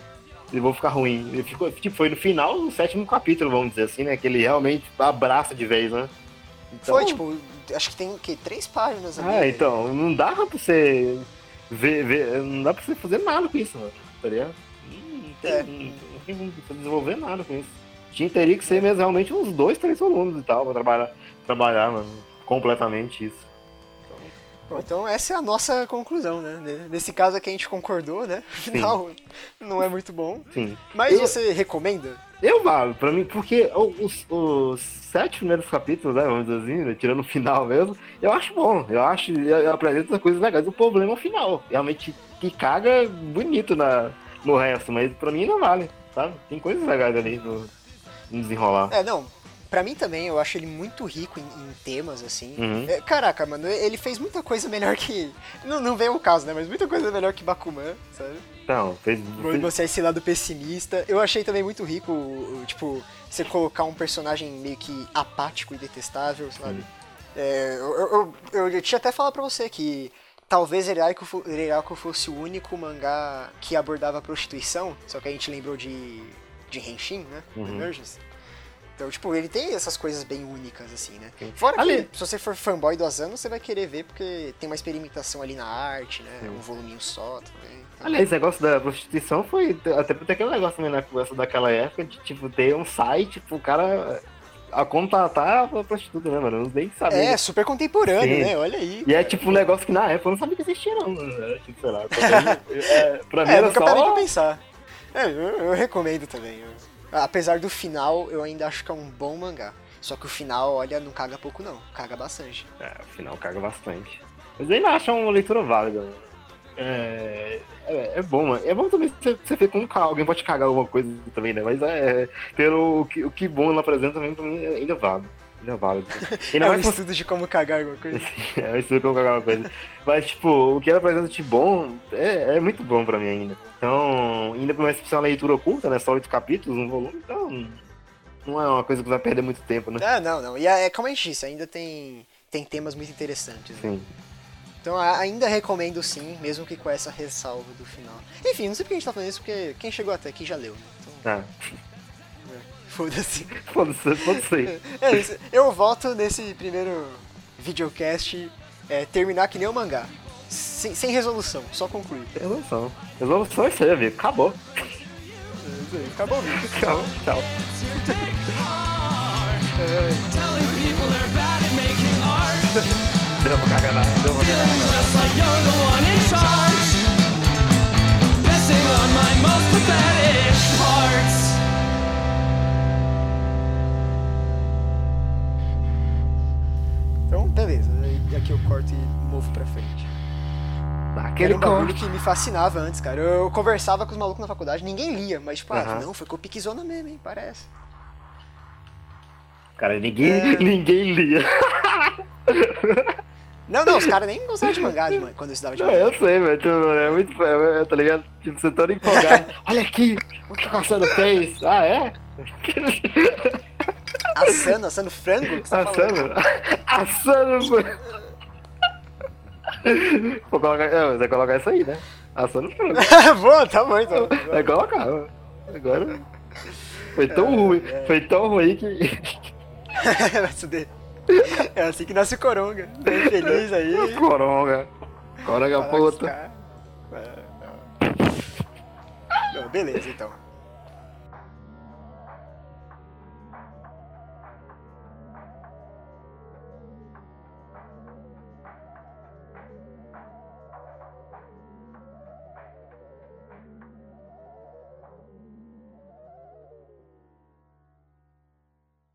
e vou ficar ruim. Ele ficou, tipo, foi no final do sétimo capítulo, vamos dizer assim, né? Que ele realmente abraça de vez, né? Então, Foi, tipo, acho que tem o quê? Três páginas ali. Ah, então, não dá pra você ver, ver- não dá pra você fazer nada com isso, mano, tá ligado? Não tem, É. não tem como você desenvolver nada com isso. Tinha, teria que ser mesmo realmente uns dois, três volumes e tal, pra trabalhar, trabalhar, mano, completamente isso. Bom, então essa é a nossa conclusão, né? Nesse caso aqui a gente concordou, né? Afinal, não é muito bom. Sim. Mas Eu- você recomenda? Eu valo, pra mim, porque os, os sete primeiros capítulos, né, vamos dizer assim, né, tirando o final mesmo, eu acho bom. Eu acho, eu, eu apresento as coisas legais. O problema é o final. Realmente, que caga bonito na, no resto, mas pra mim não vale, sabe? Tem coisas legais ali no, no desenrolar. É, não. Pra mim também, eu acho ele muito rico em, em temas, assim. Uhum. É, caraca, mano, ele fez muita coisa melhor que. Não, não vem o caso, né? Mas muita coisa melhor que Bakuman, sabe? Então, fez. Vou fez- mostrar esse lado pessimista. Eu achei também muito rico, tipo, você colocar um personagem meio que apático e detestável, sabe? É, eu, eu, eu, eu tinha até falado pra você que talvez Reiraku fosse o único mangá que abordava a prostituição, só que a gente lembrou de, de Henshin, né? Uhum. Emergence. Então, tipo, ele tem essas coisas bem únicas, assim, né? Sim. Fora Ali- que, se você for fanboy do Asano, você vai querer ver, porque tem uma experimentação ali na arte, né? Sim. Um voluminho só também. Então, Aliás, esse negócio da prostituição foi até por ter aquele negócio também na conversa daquela época de, tipo, ter um site pro cara a contratar a prostituta, né, mano? Eu nem sabia. É, super contemporâneo, Sim. né? Olha aí. E é cara. tipo um negócio que na época eu não sabia que existia, não. mano. Era tipo, sei lá. pra mim, é, pra mim É, era nunca parei pra só. pensar. É, eu, eu recomendo também. Eu- apesar do final, eu ainda acho que é um bom mangá. Só que o final, olha, não caga pouco não, caga bastante. É, afinal caga bastante. Mas ainda acho uma leitura válida, mano. É, é, é bom, mano. É bom também você, você ver como alguém pode cagar alguma coisa também, né? Mas é. Pelo que, o que bom ela apresenta também, pra mim, é ainda vale. Ainda vale. Ainda É um mais se estudo de como cagar alguma coisa. É, isso como cagar uma coisa. Mas, tipo, o que ela apresenta de bom é, é muito bom pra mim ainda. Então, ainda por mais que uma leitura oculta, né? Só oito capítulos, um volume, então. Não é uma coisa que vai perder muito tempo, né? Ah, não, não. E é, é como a gente disse, ainda tem, tem temas muito interessantes. né? Sim. Então ainda recomendo sim, mesmo que com essa ressalva do final. Enfim, não sei porque a gente tá falando isso, porque quem chegou até aqui já leu, né? Então, Tá. Foda-se. Foda-se, foda-se. É isso. Eu volto nesse primeiro videocast é, terminar que nem o mangá. Sem, sem resolução, só concluir. Resolução. Resolução é isso aí, amigo. Acabou. É Acabou o vídeo. Tchau, tchau. Telling people they're bad at making art. Deu pra cagar nada, deu pra cagar nada. Just like you're the one in charge. Messing on my most pathetic parts. E aqui eu corto e movo pra frente. Dá Era aquele um bagulho que me fascinava antes, cara. Eu conversava com os malucos na faculdade, ninguém lia, mas tipo, ah, Aham. não, foi com piquezona mesmo, hein, parece. Cara, ninguém, É. ninguém lia. Não, não, os caras nem gostavam de mangá de quando eu estudava de Não, mangá. eu sei, velho. Tipo, é muito. É, tá ligado? Tipo, você todo empolgado. Olha aqui, o que o Cassano fez? Ah, é? Assando, assando frango? que você tá? Assando? Assando, pô. Vou colocar. É, você vai colocar isso aí, né? Assando frango. Boa, tá bom então. Vai colocar. ó. Agora. Foi tão ruim. Foi tão ruim que. Vai. É assim que nasce o coronga. Bem feliz aí. Coronga. Coronga puta. É. Não, Beleza, então.